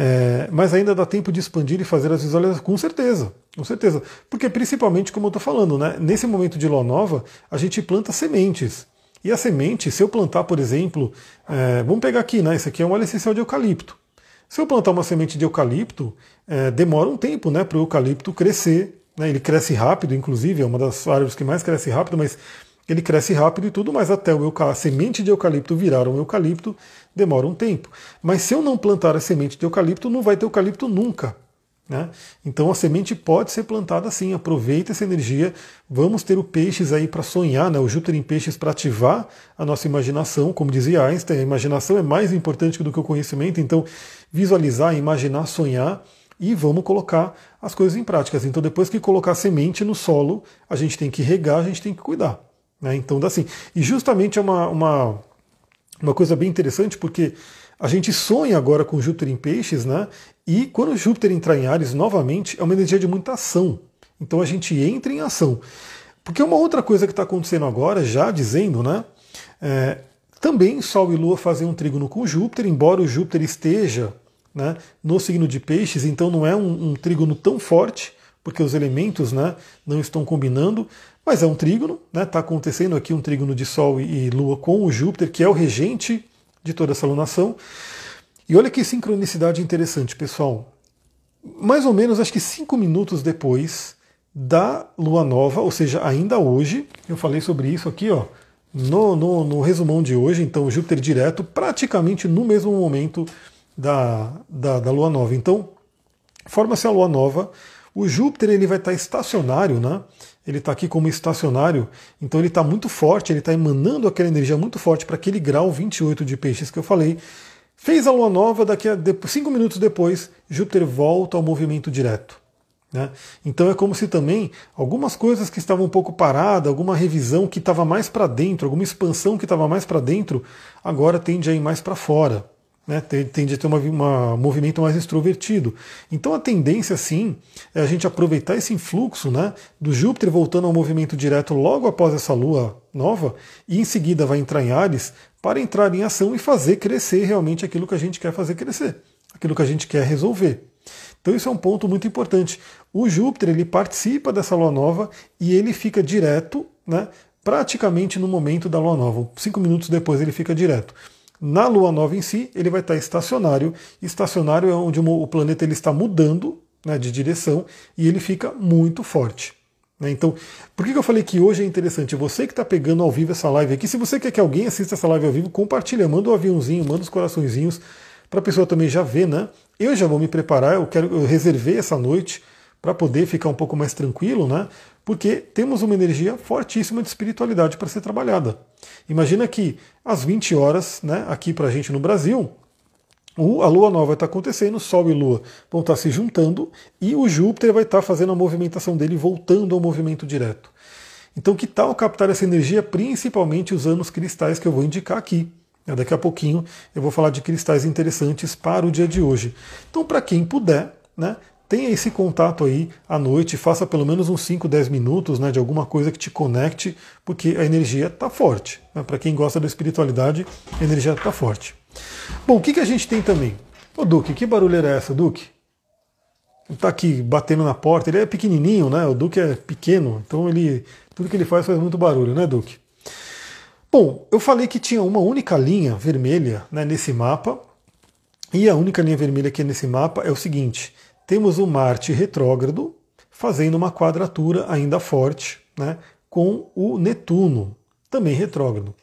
É, mas ainda dá tempo de expandir e fazer as visualizações, com certeza, com certeza. Porque principalmente, como eu estou falando, né, nesse momento de lua nova, a gente planta sementes. E a semente, se eu plantar, por exemplo, é, vamos pegar aqui, né? Esse aqui é um óleo essencial de eucalipto. Se eu plantar uma semente de eucalipto, é, demora um tempo né, para o eucalipto crescer. Né, ele cresce rápido, inclusive, é uma das árvores que mais cresce rápido, mas ele cresce rápido e tudo, mas até a semente de eucalipto virar um eucalipto demora um tempo. Mas se eu não plantar a semente de eucalipto, não vai ter eucalipto nunca. Né? Então a semente pode ser plantada assim, aproveita essa energia. Vamos ter o peixes aí para sonhar, né? o Júpiter em peixes para ativar a nossa imaginação, como dizia Einstein, a imaginação é mais importante do que o conhecimento, então visualizar, imaginar, sonhar e vamos colocar as coisas em práticas. Então depois que colocar a semente no solo, a gente tem que regar, a gente tem que cuidar. Né? Então, assim, e justamente é uma, uma, uma coisa bem interessante, porque a gente sonha agora com Júpiter em peixes, né? E quando Júpiter entrar em Ares novamente, é uma energia de muita ação. Então a gente entra em ação. Porque uma outra coisa que está acontecendo agora, já dizendo, né? É, também Sol e Lua fazem um trígono com Júpiter, embora o Júpiter esteja né, no signo de peixes, então não é um, um trígono tão forte, porque os elementos né, não estão combinando, mas é um trígono, está né? Tá acontecendo aqui um trígono de Sol e Lua com o Júpiter, que é o regente de toda essa lunação. E olha que sincronicidade interessante, pessoal. Mais ou menos, acho que cinco minutos depois da lua nova, ou seja, ainda hoje, eu falei sobre isso aqui, ó, no, no, no resumão de hoje, então Júpiter direto, praticamente no mesmo momento da, da, da lua nova. Então, forma-se a lua nova, o Júpiter ele vai estar estacionário, né? Ele está aqui como estacionário, então ele está muito forte, ele está emanando aquela energia muito forte para aquele grau 28 de peixes que eu falei. Fez a lua nova, daqui a cinco minutos depois, Júpiter volta ao movimento direto. Né? Então é como se também algumas coisas que estavam um pouco paradas, alguma revisão que estava mais para dentro, alguma expansão que estava mais para dentro, agora tende a ir mais para fora né, tende a ter um movimento mais extrovertido. Então a tendência, sim, é a gente aproveitar esse influxo né, do Júpiter voltando ao movimento direto logo após essa lua nova, e em seguida vai entrar em Ares para entrar em ação e fazer crescer realmente aquilo que a gente quer fazer crescer, aquilo que a gente quer resolver. Então isso é um ponto muito importante. O Júpiter ele participa dessa lua nova e ele fica direto, né, praticamente no momento da lua nova. Cinco minutos depois ele fica direto. Na lua nova em si, ele vai estar estacionário. Estacionário é onde o planeta ele está mudando né, de direção e ele fica muito forte. Né? Então, por que eu falei que hoje é interessante? Você que está pegando ao vivo essa live aqui, se você quer que alguém assista essa live ao vivo, compartilha, manda o um aviãozinho, manda os coraçõezinhos para a pessoa também já ver, né? Eu já vou me preparar, eu quero, eu reservei essa noite para poder ficar um pouco mais tranquilo, né? Porque temos uma energia fortíssima de espiritualidade para ser trabalhada. Imagina que às 20 horas, né, aqui para a gente no Brasil, a lua nova estar acontecendo, Sol e Lua vão estar se juntando e o Júpiter vai estar fazendo a movimentação dele voltando ao movimento direto. Então, que tal captar essa energia, principalmente usando os cristais que eu vou indicar aqui? Daqui a pouquinho eu vou falar de cristais interessantes para o dia de hoje. Então, para quem puder, né, tenha esse contato aí à noite, faça pelo menos uns 5, 10 minutos né, de alguma coisa que te conecte, porque a energia está forte. Né? Para quem gosta da espiritualidade, a energia está forte. Bom, o que, que a gente tem também? Ô Duque, que barulho era essa, Duque? Está aqui batendo na porta, ele é pequenininho, né? O Duque é pequeno, então ele tudo que ele faz faz muito barulho, né, Duque? Bom, eu falei que tinha uma única linha vermelha né, nesse mapa, e a única linha vermelha aqui nesse mapa é o seguinte: temos o Marte retrógrado fazendo uma quadratura ainda forte né, com o Netuno, também retrógrado.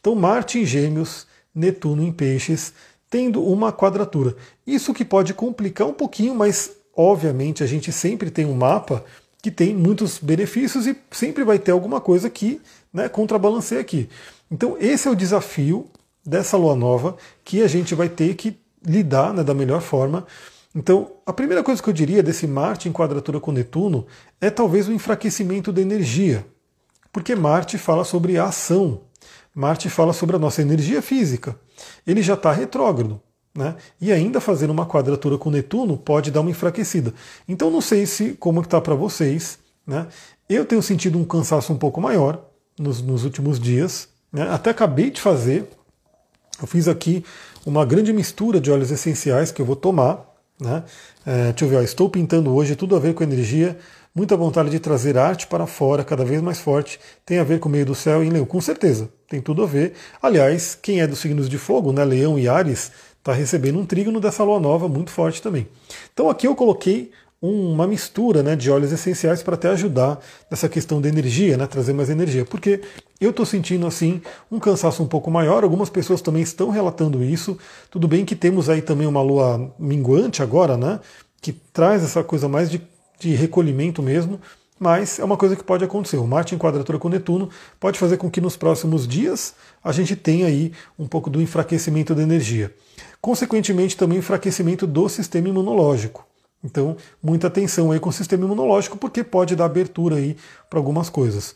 Então, Marte em Gêmeos, Netuno em Peixes, tendo uma quadratura. Isso que pode complicar um pouquinho, mas obviamente a gente sempre tem um mapa que tem muitos benefícios e sempre vai ter alguma coisa que né, contrabalanceia aqui. Então, esse é o desafio dessa lua nova que a gente vai ter que lidar né, da melhor forma. Então, a primeira coisa que eu diria desse Marte em quadratura com Netuno é talvez o enfraquecimento da energia. Porque Marte fala sobre a ação. Marte fala sobre a nossa energia física. Ele já está retrógrado. Né? E ainda fazendo uma quadratura com Netuno pode dar uma enfraquecida. Então não sei se como está para vocês. Né? Eu tenho sentido um cansaço um pouco maior nos, nos últimos dias. Né? Até acabei de fazer. Eu fiz aqui uma grande mistura de óleos essenciais que eu vou tomar. Né? É, deixa eu ver, ó, estou pintando hoje, tudo a ver com energia, muita vontade de trazer arte para fora, cada vez mais forte, tem a ver com o meio do céu em leão, com certeza, tem tudo a ver. Aliás, quem é dos signos de fogo, né, leão e ares, está recebendo um trígono dessa lua nova muito forte também. Então aqui eu coloquei uma mistura né, de óleos essenciais para até ajudar nessa questão da energia, né, trazer mais energia. Porque eu estou sentindo assim um cansaço um pouco maior, algumas pessoas também estão relatando isso. Tudo bem que temos aí também uma lua minguante agora, né? Que traz essa coisa mais de, de recolhimento mesmo, mas é uma coisa que pode acontecer. O Marte em quadratura com Netuno pode fazer com que nos próximos dias a gente tenha aí um pouco do enfraquecimento da energia. Consequentemente, também enfraquecimento do sistema imunológico. Então, muita atenção aí com o sistema imunológico, porque pode dar abertura aí para algumas coisas.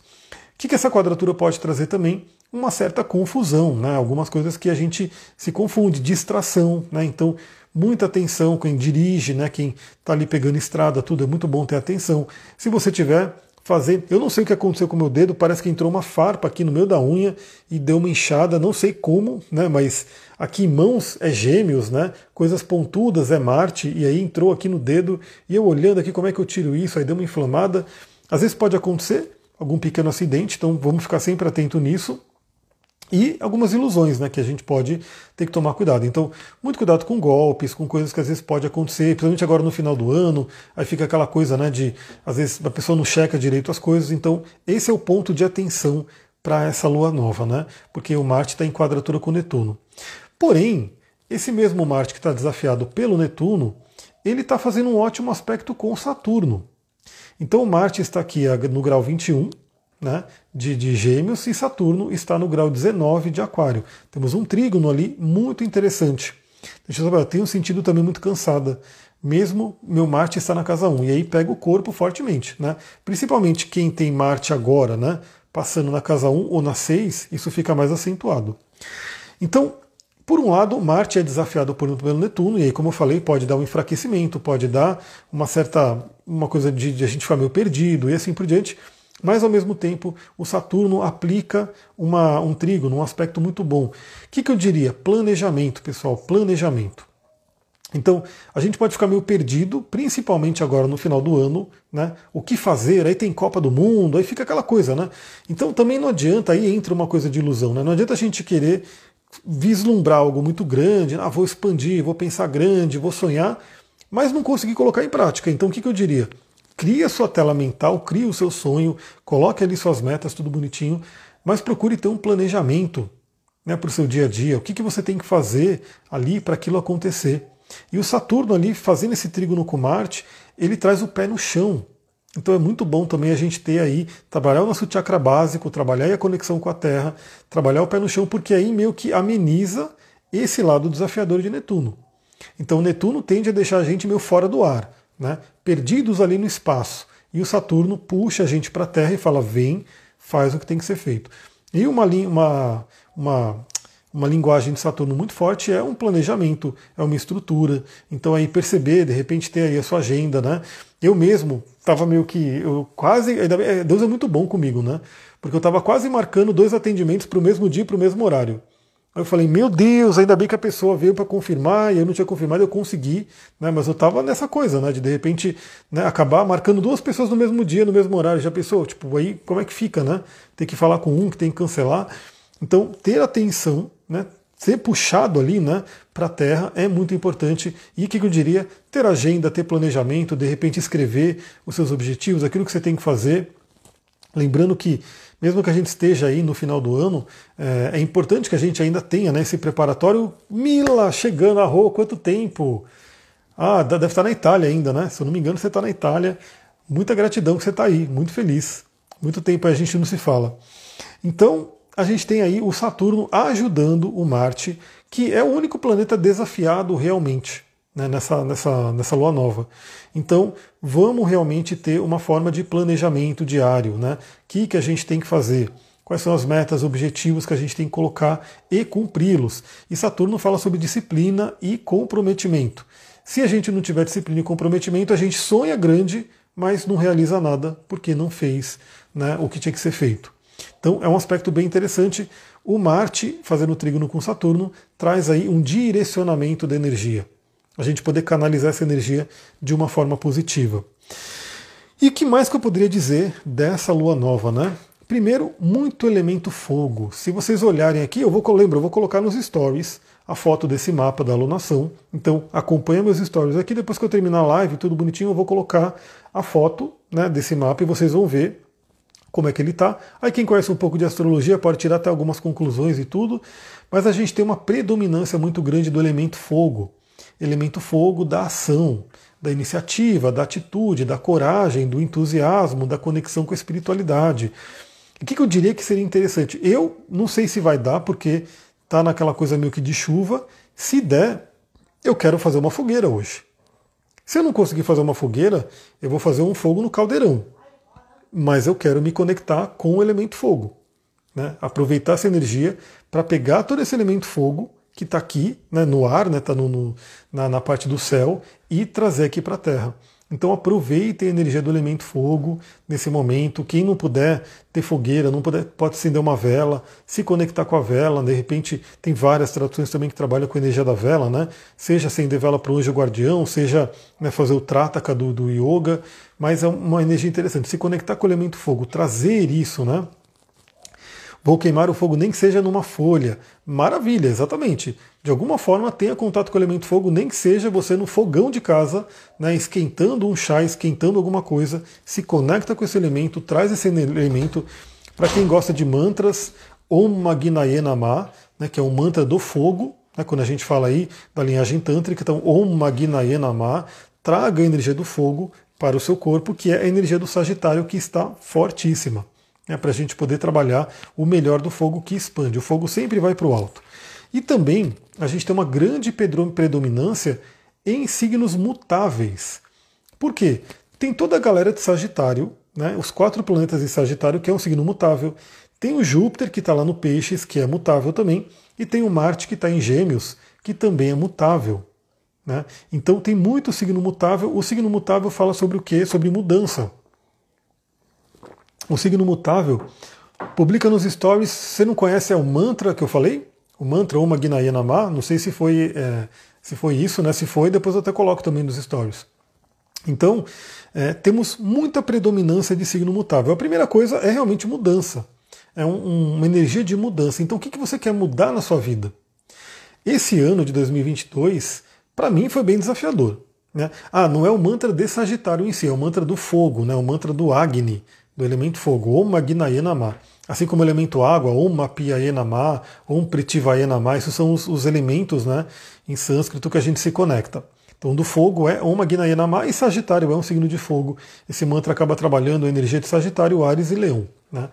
O que, que essa quadratura pode trazer também? Uma certa confusão, né? algumas coisas que a gente se confunde, distração. Né? Então, muita atenção quem dirige, né? quem está ali pegando estrada, tudo é muito bom ter atenção. Se você tiver fazer. Eu não sei o que aconteceu com o meu dedo, parece que entrou uma farpa aqui no meio da unha e deu uma inchada, não sei como, né? Mas aqui em mãos é gêmeos, né? Coisas pontudas é Marte, e aí entrou aqui no dedo, e eu olhando aqui como é que eu tiro isso, aí deu uma inflamada. Às vezes pode acontecer algum pequeno acidente, então vamos ficar sempre atento nisso e algumas ilusões, né, que a gente pode ter que tomar cuidado. Então, muito cuidado com golpes, com coisas que às vezes pode acontecer, principalmente agora no final do ano, aí fica aquela coisa, né, de às vezes a pessoa não checa direito as coisas. Então, esse é o ponto de atenção para essa lua nova, né? Porque o Marte está em quadratura com Netuno. Porém, esse mesmo Marte que está desafiado pelo Netuno, ele está fazendo um ótimo aspecto com Saturno. Então, Marte está aqui no grau 21, né, de, de Gêmeos e Saturno está no grau 19 de Aquário. Temos um trígono ali muito interessante. Deixa eu saber, eu tenho sentido também muito cansada, mesmo meu Marte está na casa 1, e aí pega o corpo fortemente. Né? Principalmente quem tem Marte agora, né, passando na casa 1 ou na 6, isso fica mais acentuado. Então, por um lado, Marte é desafiado por, pelo Netuno, e aí, como eu falei, pode dar um enfraquecimento, pode dar uma certa uma coisa de, de a gente ficar meio perdido e assim por diante. Mas ao mesmo tempo, o Saturno aplica uma, um trígono, um aspecto muito bom. O que, que eu diria? Planejamento, pessoal, planejamento. Então, a gente pode ficar meio perdido, principalmente agora no final do ano, né? O que fazer? Aí tem Copa do Mundo, aí fica aquela coisa, né? Então também não adianta, aí entra uma coisa de ilusão, né? Não adianta a gente querer vislumbrar algo muito grande, ah, vou expandir, vou pensar grande, vou sonhar, mas não conseguir colocar em prática. Então o que, que eu diria? Crie a sua tela mental, crie o seu sonho, coloque ali suas metas, tudo bonitinho, mas procure ter um planejamento né, para o seu dia a dia. O que, que você tem que fazer ali para aquilo acontecer. E o Saturno ali, fazendo esse trígono com Marte, ele traz o pé no chão. Então é muito bom também a gente ter aí, trabalhar o nosso chakra básico, trabalhar a conexão com a Terra, trabalhar o pé no chão, porque aí meio que ameniza esse lado desafiador de Netuno. Então Netuno tende a deixar a gente meio fora do ar, né? perdidos ali no espaço. E o Saturno puxa a gente para a Terra e fala: vem, faz o que tem que ser feito. E uma, uma, uma, uma linguagem de Saturno muito forte é um planejamento, é uma estrutura. Então aí perceber, de repente ter aí a sua agenda, né? Eu mesmo estava meio que, eu quase, Deus é muito bom comigo, né? Porque eu estava quase marcando dois atendimentos para o mesmo dia, para o mesmo horário. Aí eu falei, meu Deus, ainda bem que a pessoa veio para confirmar e eu não tinha confirmado, eu consegui, né? Mas eu estava nessa coisa, né? De de repente né, acabar marcando duas pessoas no mesmo dia, no mesmo horário. Já pensou? Tipo, aí como é que fica, né? Tem que falar com um, que tem que cancelar. Então, ter atenção, né? Ser puxado ali, né? Para a Terra é muito importante. E o que eu diria? Ter agenda, ter planejamento, de repente escrever os seus objetivos, aquilo que você tem que fazer. Lembrando que mesmo que a gente esteja aí no final do ano, é, é importante que a gente ainda tenha né, esse preparatório. Mila, chegando a Rô, quanto tempo? Ah, deve estar na Itália ainda, né? Se eu não me engano, você está na Itália. Muita gratidão que você está aí, muito feliz. Muito tempo a gente não se fala. Então, a gente tem aí o Saturno ajudando o Marte, que é o único planeta desafiado realmente né, nessa, nessa, nessa lua nova. Então, vamos realmente ter uma forma de planejamento diário. Né? O que, que a gente tem que fazer? Quais são as metas, objetivos que a gente tem que colocar e cumpri-los? E Saturno fala sobre disciplina e comprometimento. Se a gente não tiver disciplina e comprometimento, a gente sonha grande, mas não realiza nada porque não fez né, o que tinha que ser feito. Então é um aspecto bem interessante. O Marte, fazendo trígono com Saturno, traz aí um direcionamento da energia a gente poder canalizar essa energia de uma forma positiva. E que mais que eu poderia dizer dessa lua nova, né? Primeiro, muito elemento fogo. Se vocês olharem aqui, eu vou lembro, eu vou colocar nos stories a foto desse mapa da alunação. Então, acompanha meus stories aqui. Depois que eu terminar a live, tudo bonitinho, eu vou colocar a foto né, desse mapa e vocês vão ver como é que ele está. Aí quem conhece um pouco de astrologia pode tirar até algumas conclusões e tudo, mas a gente tem uma predominância muito grande do elemento fogo elemento fogo da ação, da iniciativa, da atitude, da coragem, do entusiasmo, da conexão com a espiritualidade. O que, eu diria que seria interessante? Eu não sei se vai dar, porque está naquela coisa meio que de chuva. Se der, eu quero fazer uma fogueira hoje. Se eu não conseguir fazer uma fogueira, eu vou fazer um fogo no caldeirão. Mas eu quero me conectar com o elemento fogo. Né? Aproveitar essa energia para pegar todo esse elemento fogo que está aqui né, no ar, está né, tá no, na, na, parte do céu, e trazer aqui para a Terra. Então aproveitem a energia do elemento fogo nesse momento. Quem não puder ter fogueira, não puder, pode acender uma vela, se conectar com a vela. De repente tem várias traduções também que trabalham com a energia da vela, né? Seja acender vela para o anjo guardião, seja né, fazer o trataka do, do yoga, mas é uma energia interessante. Se conectar com o elemento fogo, trazer isso, né? Vou queimar o fogo nem que seja numa folha. Maravilha, exatamente. De alguma forma tenha contato com o elemento fogo, nem que seja você no fogão de casa, né, esquentando um chá, esquentando alguma coisa, se conecta com esse elemento, traz esse elemento. Para quem gosta de mantras, Om Magnaye Namah, né, que é um mantra do fogo, né, quando a gente fala aí da linhagem tântrica, então Om Magnaye Namah, traga a energia do fogo para o seu corpo, que é a energia do Sagitário que está fortíssima né, para a gente poder trabalhar o melhor do fogo que expande. O fogo sempre vai para o alto. E também a gente tem uma grande predominância em signos mutáveis. Por quê? Tem toda a galera de Sagitário, né, os quatro planetas de Sagitário, que é um signo mutável. Tem o Júpiter, que está lá no Peixes, que é mutável também. E tem o Marte, que está em Gêmeos, que também é mutável. Né? Então tem muito signo mutável. O signo mutável fala sobre o quê? Sobre mudança o signo mutável, publica nos stories. Você não conhece é o mantra que eu falei? O mantra Oma Gnaya Namah? Não sei se foi, é, se foi isso, né? Se foi, depois eu até coloco também nos stories. Então, é, temos muita predominância de signo mutável. A primeira coisa é realmente mudança. É um, uma energia de mudança. Então, o que, que você quer mudar na sua vida? Esse ano de 2022, para mim, foi bem desafiador. Né? Ah, não é o mantra de Sagitário em si, é o mantra do fogo, né? o mantra do Agni, do elemento fogo, Om Magnaye Namah. assim como o elemento água, ou Mapiayenama, ou um Pritivayenama, esses são os, os, elementos né, em sânscrito que a gente se conecta. Então, do fogo é Om Agnayenama e Sagitário é um signo de fogo. Esse mantra acaba trabalhando a energia de Sagitário, Ares e Leão. Né?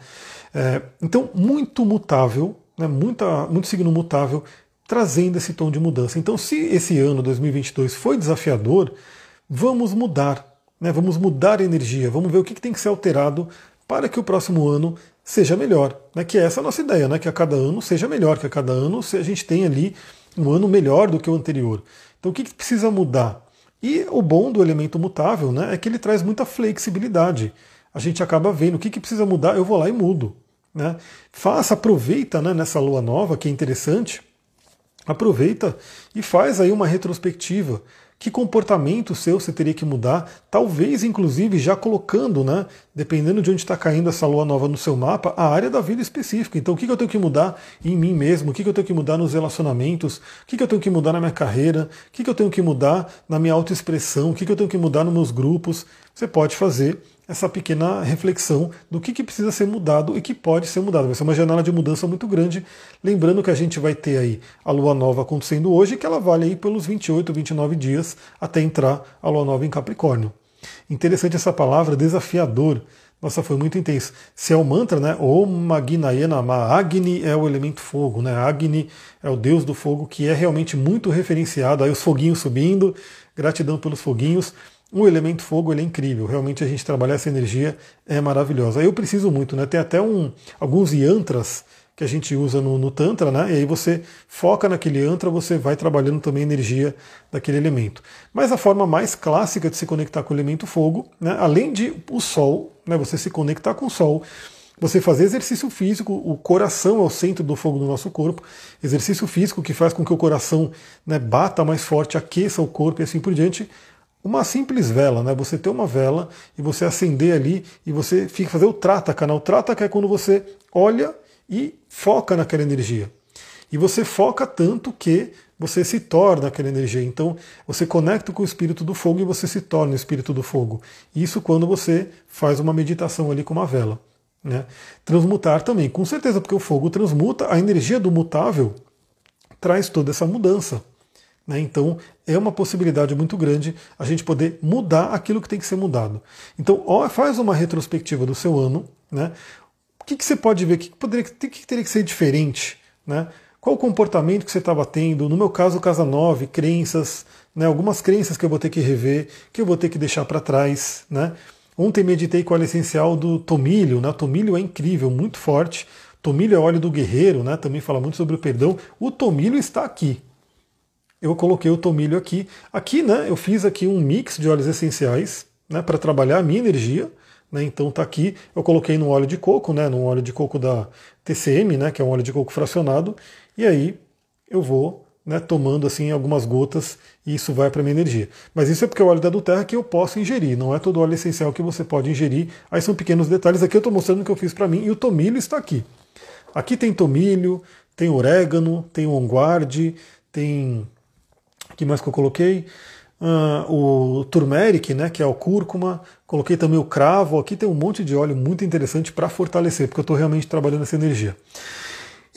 É, então, muito mutável, né, muita, muito signo mutável, trazendo esse tom de mudança. Então, se esse ano 2022 foi desafiador, vamos mudar, né, vamos mudar a energia, vamos ver o que, que tem que ser alterado para que o próximo ano seja melhor. Né, que é essa a nossa ideia, né, que a cada ano seja melhor, que a cada ano a gente tenha ali um ano melhor do que o anterior. Então, o que, que precisa mudar? E o bom do elemento mutável né, é que ele traz muita flexibilidade. A gente acaba vendo o que, que precisa mudar, eu vou lá e mudo. Né? Faça, aproveita né, nessa lua nova, que é interessante, aproveita e faz aí uma retrospectiva que comportamento seu você teria que mudar, talvez inclusive já colocando, né, dependendo de onde está caindo essa lua nova no seu mapa, a área da vida específica. Então, o que, eu tenho que mudar em mim mesmo? O que, eu tenho que mudar nos relacionamentos? O que, eu tenho que mudar na minha carreira? O que, eu tenho que mudar na minha autoexpressão? O que, eu tenho que mudar nos meus grupos? Você pode fazer essa pequena reflexão do que, que precisa ser mudado e que pode ser mudado. Vai ser uma janela de mudança muito grande. Lembrando que a gente vai ter aí a lua nova acontecendo hoje, que ela vale aí pelos 28, 29 dias até entrar a lua nova em Capricórnio. Interessante essa palavra, desafiador. Nossa, foi muito intenso. Se é o mantra, né? Om Magnayanama. Agni é o elemento fogo, né? Agni é o deus do fogo, que é realmente muito referenciado. Aí os foguinhos subindo. Gratidão pelos foguinhos. O elemento fogo ele é incrível, realmente a gente trabalhar essa energia é maravilhosa. Eu preciso muito, né? Tem até um, alguns yantras que a gente usa no, no, Tantra, né? E aí você foca naquele yantra, você vai trabalhando também a energia daquele elemento. Mas a forma mais clássica de se conectar com o elemento fogo, né? além de o Sol, né? Você se conectar com o Sol, você fazer exercício físico, o coração é o centro do fogo do nosso corpo, exercício físico que faz com que o coração né, bata mais forte, aqueça o corpo e assim por diante, uma simples vela, né? Você ter uma vela e você acender ali e você fica fazer o trata, O trata é quando você olha e foca naquela energia. E você foca tanto que você se torna aquela energia. Então você conecta com o espírito do fogo e você se torna o espírito do fogo. Isso quando você faz uma meditação ali com uma vela. Né? Transmutar também, com certeza, porque o fogo transmuta, a energia do mutável traz toda essa mudança. Né? Então, é uma possibilidade muito grande a gente poder mudar aquilo que tem que ser mudado. Então, faz uma retrospectiva do seu ano. Né? O que, que você pode ver? O que, que, poderia, que, que teria que ser diferente? Né? Qual o comportamento que você estava tendo? No meu caso, casa 9, crenças, né? algumas crenças que eu vou ter que rever, que eu vou ter que deixar para trás. Né? Ontem meditei com o óleo essencial do tomilho. Né? O tomilho é incrível, muito forte. Tomilho é óleo do guerreiro, né? também fala muito sobre o perdão. O tomilho está aqui eu coloquei o tomilho aqui. Aqui, né, eu fiz aqui um mix de óleos essenciais, né, para trabalhar a minha energia. Né, então tá aqui, eu coloquei no óleo de coco, né, no óleo de coco da TCM, né, que é um óleo de coco fracionado, e aí eu vou né, tomando assim algumas gotas e isso vai para minha energia. Mas isso é porque o óleo da Duterra que eu posso ingerir, não é todo óleo essencial que você pode ingerir. Aí são pequenos detalhes. Aqui eu estou mostrando o que eu fiz para mim e o tomilho está aqui. Aqui tem tomilho, tem orégano, tem onguarde, tem que mais que eu coloquei? Uh, o turmeric, né, que é o cúrcuma, coloquei também o cravo, aqui tem um monte de óleo muito interessante para fortalecer, porque eu estou realmente trabalhando essa energia.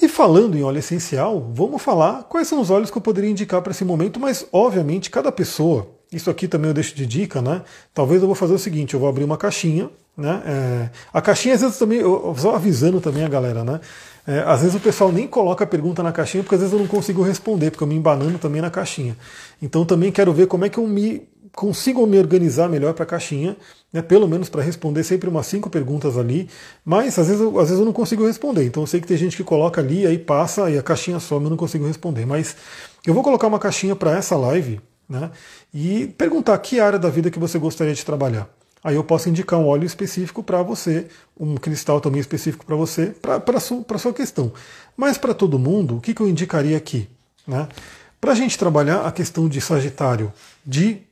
E falando em óleo essencial, vamos falar quais são os óleos que eu poderia indicar para esse momento, mas obviamente cada pessoa, isso aqui também eu deixo de dica, né? Talvez eu vou fazer o seguinte, eu vou abrir uma caixinha, né? É, a caixinha às vezes também, eu, só avisando também a galera, né? É, às vezes o pessoal nem coloca a pergunta na caixinha, porque às vezes eu não consigo responder, porque eu me embanando também na caixinha. Então também quero ver como é que eu me consigo me organizar melhor para a caixinha, né, pelo menos para responder sempre umas cinco perguntas ali, mas às vezes, eu, às vezes eu não consigo responder. Então eu sei que tem gente que coloca ali, aí passa e a caixinha some, eu não consigo responder. Mas eu vou colocar uma caixinha para essa live né, e perguntar que área da vida que você gostaria de trabalhar aí eu posso indicar um óleo específico para você, um cristal também específico para você, para a sua, questão. Mas para todo mundo, o que, que eu indicaria aqui? Né? Para a gente trabalhar a questão de Sagitário, de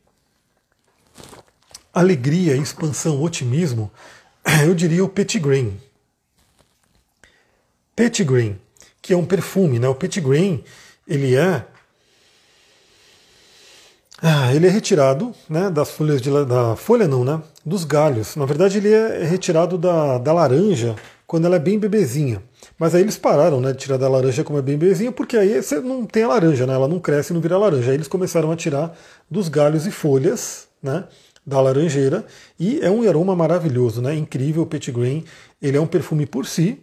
alegria, expansão, otimismo, eu diria o Petit Grain. Petit Grain, que é um perfume, né? O Petit Grain, ele é ah, ele é retirado né, das folhas de, da folha não, né? Dos galhos. Na verdade, ele é retirado da, da laranja quando ela é bem bebezinha. Mas aí eles pararam né, de tirar da laranja como é bem bebezinha, porque aí você não tem a laranja, né? ela não cresce e não vira laranja. Aí eles começaram a tirar dos galhos e folhas né, da laranjeira, e é um aroma maravilhoso, né? incrível o Petit Grain. Ele é um perfume por si,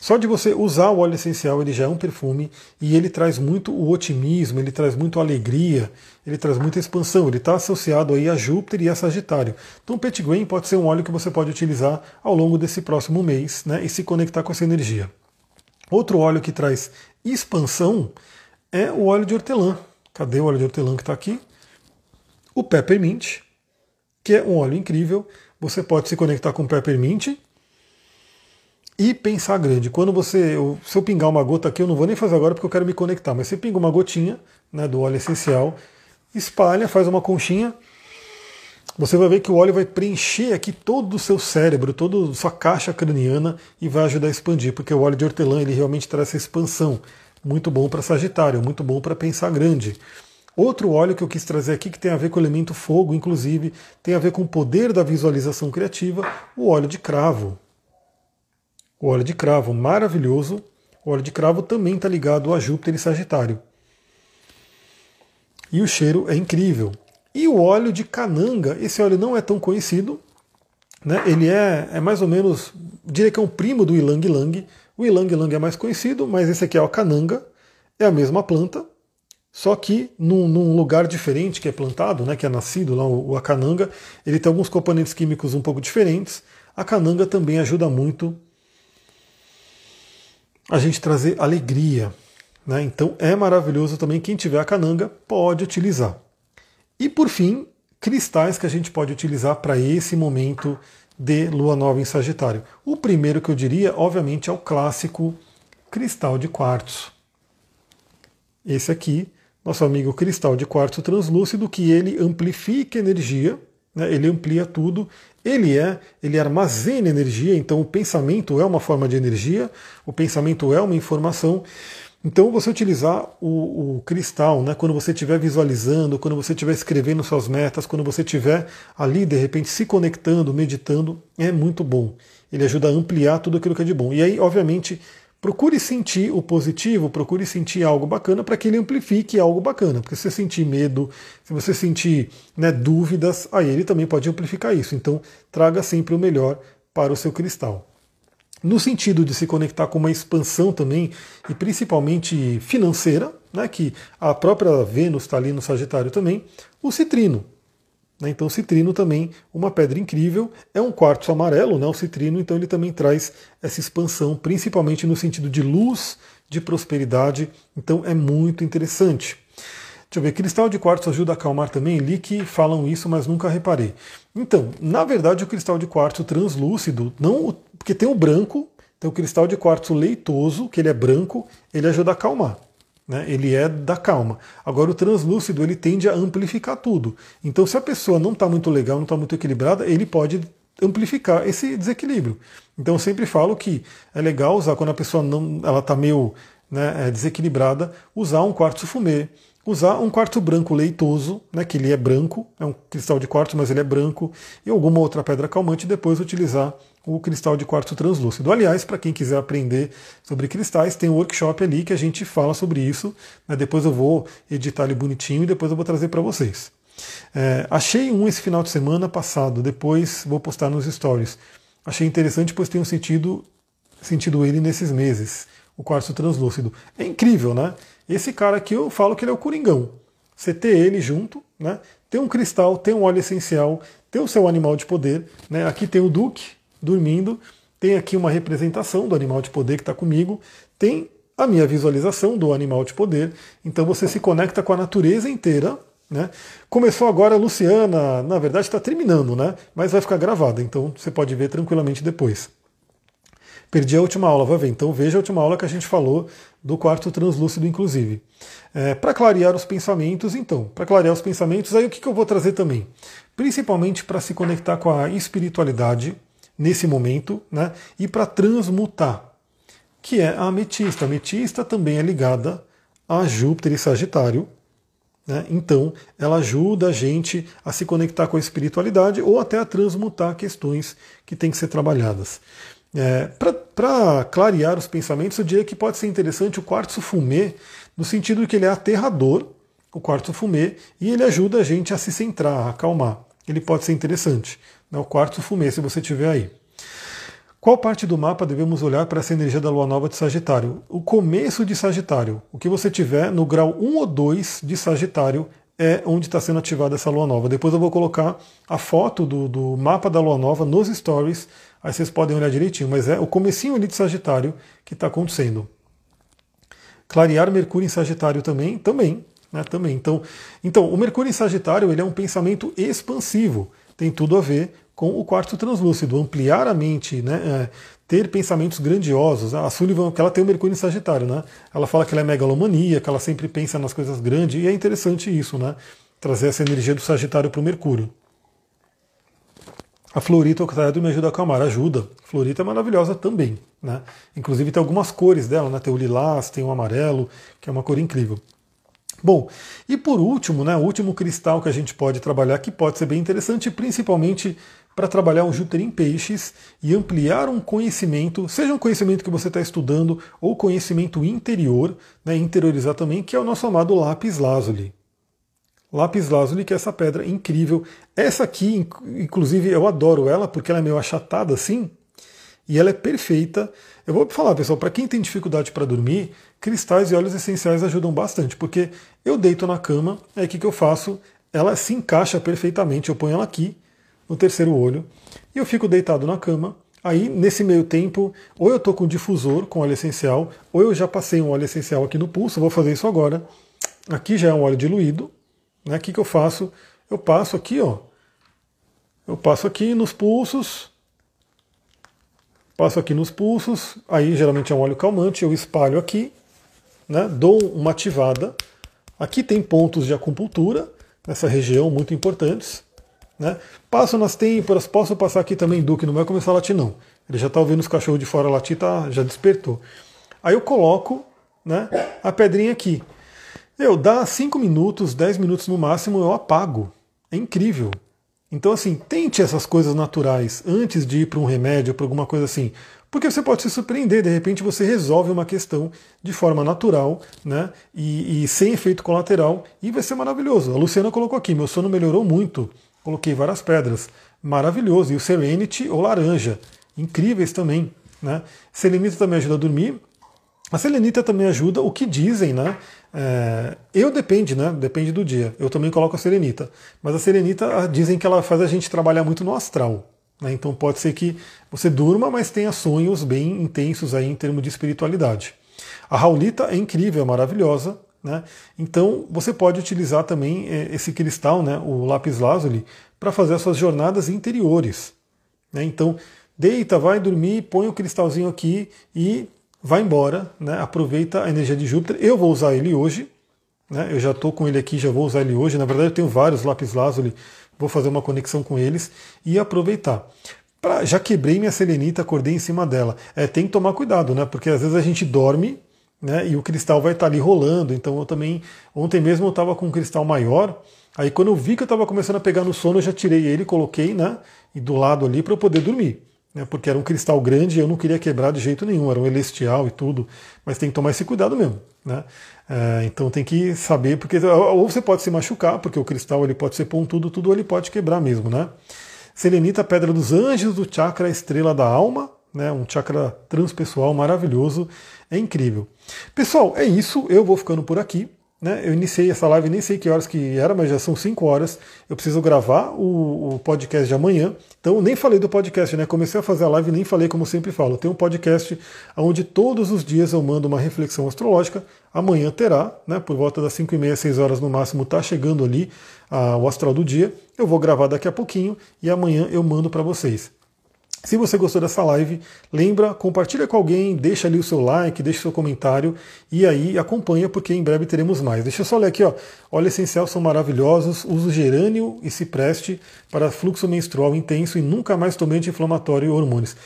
só de você usar o óleo essencial, ele já é um perfume e ele traz muito o otimismo, ele traz muito alegria, ele traz muita expansão. Ele está associado aí a Júpiter e a Sagitário. Então o Petit Grain pode ser um óleo que você pode utilizar ao longo desse próximo mês né, e se conectar com essa energia. Outro óleo que traz expansão é o óleo de hortelã. Cadê o óleo de hortelã que está aqui? O Peppermint, que é um óleo incrível. Você pode se conectar com o Peppermint e pensar grande. Quando você, se eu pingar uma gota aqui, eu não vou nem fazer agora porque eu quero me conectar, mas você pinga uma gotinha né, do óleo essencial, espalha, faz uma conchinha, você vai ver que o óleo vai preencher aqui todo o seu cérebro, toda a sua caixa craniana e vai ajudar a expandir, porque o óleo de hortelã ele realmente traz essa expansão. Muito bom para Sagitário, muito bom para pensar grande. Outro óleo que eu quis trazer aqui, que tem a ver com o elemento fogo, inclusive, tem a ver com o poder da visualização criativa, o óleo de cravo. O óleo de cravo, maravilhoso. O óleo de cravo também está ligado a Júpiter e Sagitário. E o cheiro é incrível. E o óleo de cananga, esse óleo não é tão conhecido, né? ele é, é mais ou menos, diria que é um primo do ilang ilang. O ilang ilang é mais conhecido, mas esse aqui é o cananga, é a mesma planta, só que num, num, lugar diferente que é plantado, né, que é nascido lá o, o a cananga, ele tem alguns componentes químicos um pouco diferentes. A cananga também ajuda muito a gente trazer alegria. Né? Então é maravilhoso também. Quem tiver a cananga pode utilizar. E por fim, cristais que a gente pode utilizar para esse momento de lua nova em Sagitário. O primeiro que eu diria, obviamente, é o clássico cristal de quartzo. Esse aqui, nosso amigo cristal de quartzo translúcido, que ele amplifica energia, né? ele amplia tudo ele é, ele armazena energia, então o pensamento é uma forma de energia, o pensamento é uma informação. Então, você utilizar o, o cristal, né, quando você estiver visualizando, quando você estiver escrevendo suas metas, quando você estiver ali, de repente, se conectando, meditando, é muito bom. Ele ajuda a ampliar tudo aquilo que é de bom. E aí, obviamente, procure sentir o positivo, procure sentir algo bacana para que ele amplifique algo bacana. Porque se você sentir medo, se você sentir né, dúvidas, aí ele também pode amplificar isso. Então, traga sempre o melhor para o seu cristal. No sentido de se conectar com uma expansão também, e principalmente financeira, né, que a própria Vênus está ali no Sagitário também, o citrino. Né? Então, citrino também, uma pedra incrível, é um quartzo amarelo, né? o citrino, então ele também traz essa expansão, principalmente no sentido de luz, de prosperidade, então é muito interessante. Deixa eu ver, cristal de quartzo ajuda a acalmar também? Li que falam isso, mas nunca reparei. Então, na verdade, o cristal de quartzo translúcido, não, porque tem o branco, tem o cristal de quartzo leitoso, que ele é branco, ele ajuda a acalmar. Né? Ele é da calma. Agora o translúcido ele tende a amplificar tudo. Então se a pessoa não está muito legal, não está muito equilibrada, ele pode amplificar esse desequilíbrio. Então eu sempre falo que é legal usar quando a pessoa não, ela está meio né, é desequilibrada, usar um quartzo fumê, usar um quartzo branco leitoso, né, que ele é branco, é um cristal de quartzo, mas ele é branco, e alguma outra pedra calmante, e depois utilizar o cristal de quartzo translúcido. Aliás, para quem quiser aprender sobre cristais, tem um workshop ali que a gente fala sobre isso. Né? Depois eu vou editar ele bonitinho e depois eu vou trazer para vocês. É, achei um esse final de semana passado, depois vou postar nos stories. Achei interessante, pois tenho sentido, sentido ele nesses meses, o quartzo translúcido. É incrível, né? Esse cara aqui eu falo que ele é o Coringão. Você ter ele junto, né? Tem um cristal, tem um óleo essencial, tem o seu animal de poder, né? Aqui tem o Duque, dormindo. Tem aqui uma representação do animal de poder que está comigo. Tem a minha visualização do animal de poder. Então você se conecta com a natureza inteira. Né? Começou agora a Luciana, na verdade está terminando, né? mas vai ficar gravada, então você pode ver tranquilamente depois. Perdi a última aula, vai ver. Então veja a última aula que a gente falou do quarto translúcido, inclusive. É, para clarear os pensamentos, então, para clarear os pensamentos, aí o que, que eu vou trazer também? Principalmente para se conectar com a espiritualidade, nesse momento, né? e para transmutar, que é a ametista. A ametista também é ligada a Júpiter e Sagitário. Né? Então, ela ajuda a gente a se conectar com a espiritualidade ou até a transmutar questões que têm que ser trabalhadas. É, Para clarear os pensamentos, eu diria que pode ser interessante o quartzo fumê, no sentido que ele é aterrador, o quartzo fumê, e ele ajuda a gente a se centrar, a acalmar. Ele pode ser interessante. Né? O quartzo fumê, se você tiver aí. Qual parte do mapa devemos olhar para essa energia da lua nova de Sagitário? O começo de Sagitário. O que você tiver no grau 1 ou 2 de Sagitário é onde está sendo ativada essa lua nova. Depois eu vou colocar a foto do, do, mapa da lua nova nos stories, aí vocês podem olhar direitinho, mas é o comecinho ali de Sagitário que está acontecendo. Clarear Mercúrio em Sagitário também, também, né, também. Então, então, o Mercúrio em Sagitário ele é um pensamento expansivo, tem tudo a ver com o quarto translúcido, ampliar a mente, né, é, ter pensamentos grandiosos. A Sullivan, que ela tem o Mercúrio em Sagitário, né? Ela fala que ela é megalomania, que ela sempre pensa nas coisas grandes, e é interessante isso, né? Trazer essa energia do Sagitário para o Mercúrio. A Florita Octaedro me ajuda a acalmar, ajuda. Florita é maravilhosa também, né? Inclusive tem algumas cores dela, né? Tem o lilás, tem o amarelo, que é uma cor incrível. Bom, e por último, né, o último cristal que a gente pode trabalhar, que pode ser bem interessante, principalmente para trabalhar um Júpiter em peixes e ampliar um conhecimento, seja um conhecimento que você está estudando ou conhecimento interior, né, interiorizar também, que é o nosso amado lápis lazuli. Lápis lazuli, que é essa pedra incrível. Essa aqui, inclusive, eu adoro ela porque ela é meio achatada assim, e ela é perfeita. Eu vou falar, pessoal, para quem tem dificuldade para dormir, cristais e óleos essenciais ajudam bastante, porque eu deito na cama, aí o que, que eu faço? Ela se encaixa perfeitamente, eu ponho ela aqui, no terceiro olho, e eu fico deitado na cama. Aí, nesse meio tempo, ou eu estou com difusor com óleo essencial, ou eu já passei um óleo essencial aqui no pulso, vou fazer isso agora. Aqui já é um óleo diluído. Né? O que, que eu faço? Eu passo aqui, ó. Eu passo aqui nos pulsos, passo aqui nos pulsos, aí geralmente é um óleo calmante, eu espalho aqui, né? dou uma ativada. Aqui tem pontos de acupuntura nessa região muito importantes. Né? Passo nas têmporas, posso passar aqui também Duque, não vai começar a latir não. Ele já está ouvindo os cachorros de fora latir, tá, já despertou. Aí eu coloco né, a pedrinha aqui. Eu dá 5 minutos, 10 minutos no máximo, eu apago. É incrível. Então, assim, tente essas coisas naturais antes de ir para um remédio, para alguma coisa assim. Porque você pode se surpreender, de repente você resolve uma questão de forma natural, né? E, e sem efeito colateral, e vai ser maravilhoso. A Luciana colocou aqui, meu sono melhorou muito Coloquei várias pedras. Maravilhoso. E o Serenity ou laranja. Incríveis também. Né? Selenita também ajuda a dormir. A selenita também ajuda, o que dizem, né? É, eu depende, né? Depende do dia. Eu também coloco a selenita. Mas a selenita ah, dizem que ela faz a gente trabalhar muito no astral. Né? Então pode ser que você durma, mas tenha sonhos bem intensos aí em termos de espiritualidade. A raulita é incrível, é maravilhosa. Né? Então você pode utilizar também é, esse cristal, né, o lápis lazuli, para fazer as suas jornadas interiores. Né? Então deita, vai dormir, põe o cristalzinho aqui e vai embora. Né? Aproveita a energia de Júpiter. Eu vou usar ele hoje. Né? Eu já estou com ele aqui, já vou usar ele hoje. Na verdade eu tenho vários lápis lazuli, vou fazer uma conexão com eles e aproveitar. Pra, já quebrei minha selenita, acordei em cima dela. É, tem que tomar cuidado, né? Porque às vezes a gente dorme né? E o cristal vai estar ali rolando. Então eu também. Ontem mesmo eu estava com um cristal maior. Aí quando eu vi que eu estava começando a pegar no sono, eu já tirei ele, coloquei, né? E do lado ali para eu poder dormir. Né? Porque era um cristal grande e eu não queria quebrar de jeito nenhum, era um celestial e tudo. Mas tem que tomar esse cuidado mesmo. Né? É, então tem que saber, porque ou você pode se machucar, porque o cristal ele pode ser pontudo, tudo, ou ele pode quebrar mesmo, né? Selenita, pedra dos anjos do chakra estrela da alma, né? Um chakra transpessoal maravilhoso. É incrível. Pessoal, é isso. Eu vou ficando por aqui. Né? Eu iniciei essa live, nem sei que horas que era, mas já são 5 horas. Eu preciso gravar o, o, podcast de amanhã. Então, nem falei do podcast, né? Comecei a fazer a live e nem falei como sempre falo. Tem um podcast onde todos os dias eu mando uma reflexão astrológica. Amanhã terá, né? Por volta das 5 e meia, 6 horas no máximo, tá chegando ali a, o astral do dia. Eu vou gravar daqui a pouquinho e amanhã eu mando para vocês. Se você gostou dessa live, lembra, compartilha com alguém, deixa ali o seu like, deixa o seu comentário e aí acompanha porque em breve teremos mais. Deixa eu só ler aqui, ó. Óleo essencial são maravilhosos, uso gerânio e cipreste para fluxo menstrual intenso e nunca mais tomei anti-inflamatório e hormônios.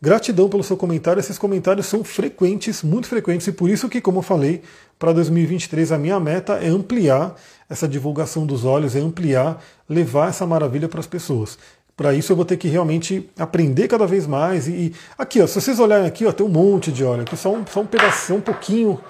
Gratidão pelo seu comentário. Esses comentários são frequentes, muito frequentes, e por isso que, como eu falei, para 2023 a minha meta é ampliar essa divulgação dos olhos, é ampliar, levar essa maravilha para as pessoas Para isso eu vou ter que realmente aprender cada vez mais. E, e, aqui, ó, se vocês olharem aqui, ó, tem um monte de óleo. Aqui só um, só um pedaço, um pouquinho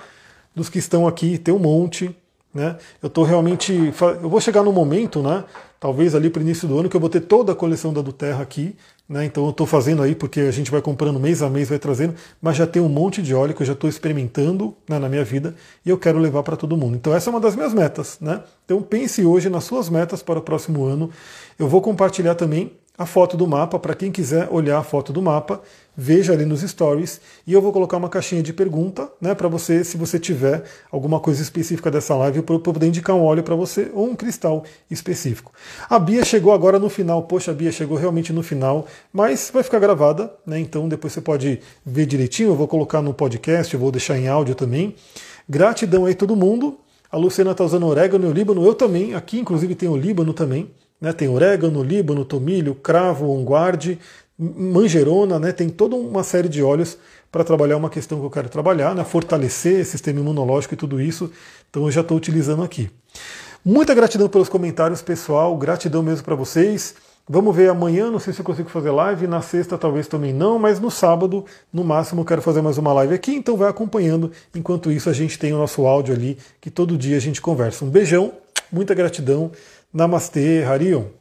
dos que estão aqui, tem um monte. Né? Eu estou realmente. Eu vou chegar no momento, né? Talvez ali para o início do ano, que eu vou ter toda a coleção da do Terra aqui. Né? Então eu estou fazendo aí, porque a gente vai comprando mês a mês, vai trazendo, mas já tem um monte de óleo que eu já estou experimentando né, na minha vida e eu quero levar para todo mundo. Então essa é uma das minhas metas. Né? Então pense hoje nas suas metas para o próximo ano. Eu vou compartilhar também a foto do mapa, para quem quiser olhar a foto do mapa, veja ali nos stories e eu vou colocar uma caixinha de pergunta, né, para você, se você tiver alguma coisa específica dessa live, para poder indicar um óleo para você ou um cristal específico. A Bia chegou agora no final, poxa, a Bia chegou realmente no final, mas vai ficar gravada, né, então depois você pode ver direitinho, eu vou colocar no podcast, vou deixar em áudio também. Gratidão aí todo mundo. A Luciana está usando orégano e o Líbano, eu também, aqui inclusive tem o Líbano também. Né? Tem orégano, líbano, tomilho, cravo, onguarde, manjerona, né? tem toda uma série de óleos para trabalhar uma questão que eu quero trabalhar, né? fortalecer sistema imunológico e tudo isso. Então eu já estou utilizando aqui. Muita gratidão pelos comentários, pessoal. Gratidão mesmo para vocês. Vamos ver amanhã, não sei se eu consigo fazer live, na sexta talvez também não, mas no sábado, no máximo, eu quero fazer mais uma live aqui, então vai acompanhando. Enquanto isso, a gente tem o nosso áudio ali, que todo dia a gente conversa. Um beijão, muita gratidão. Namastê, Harion.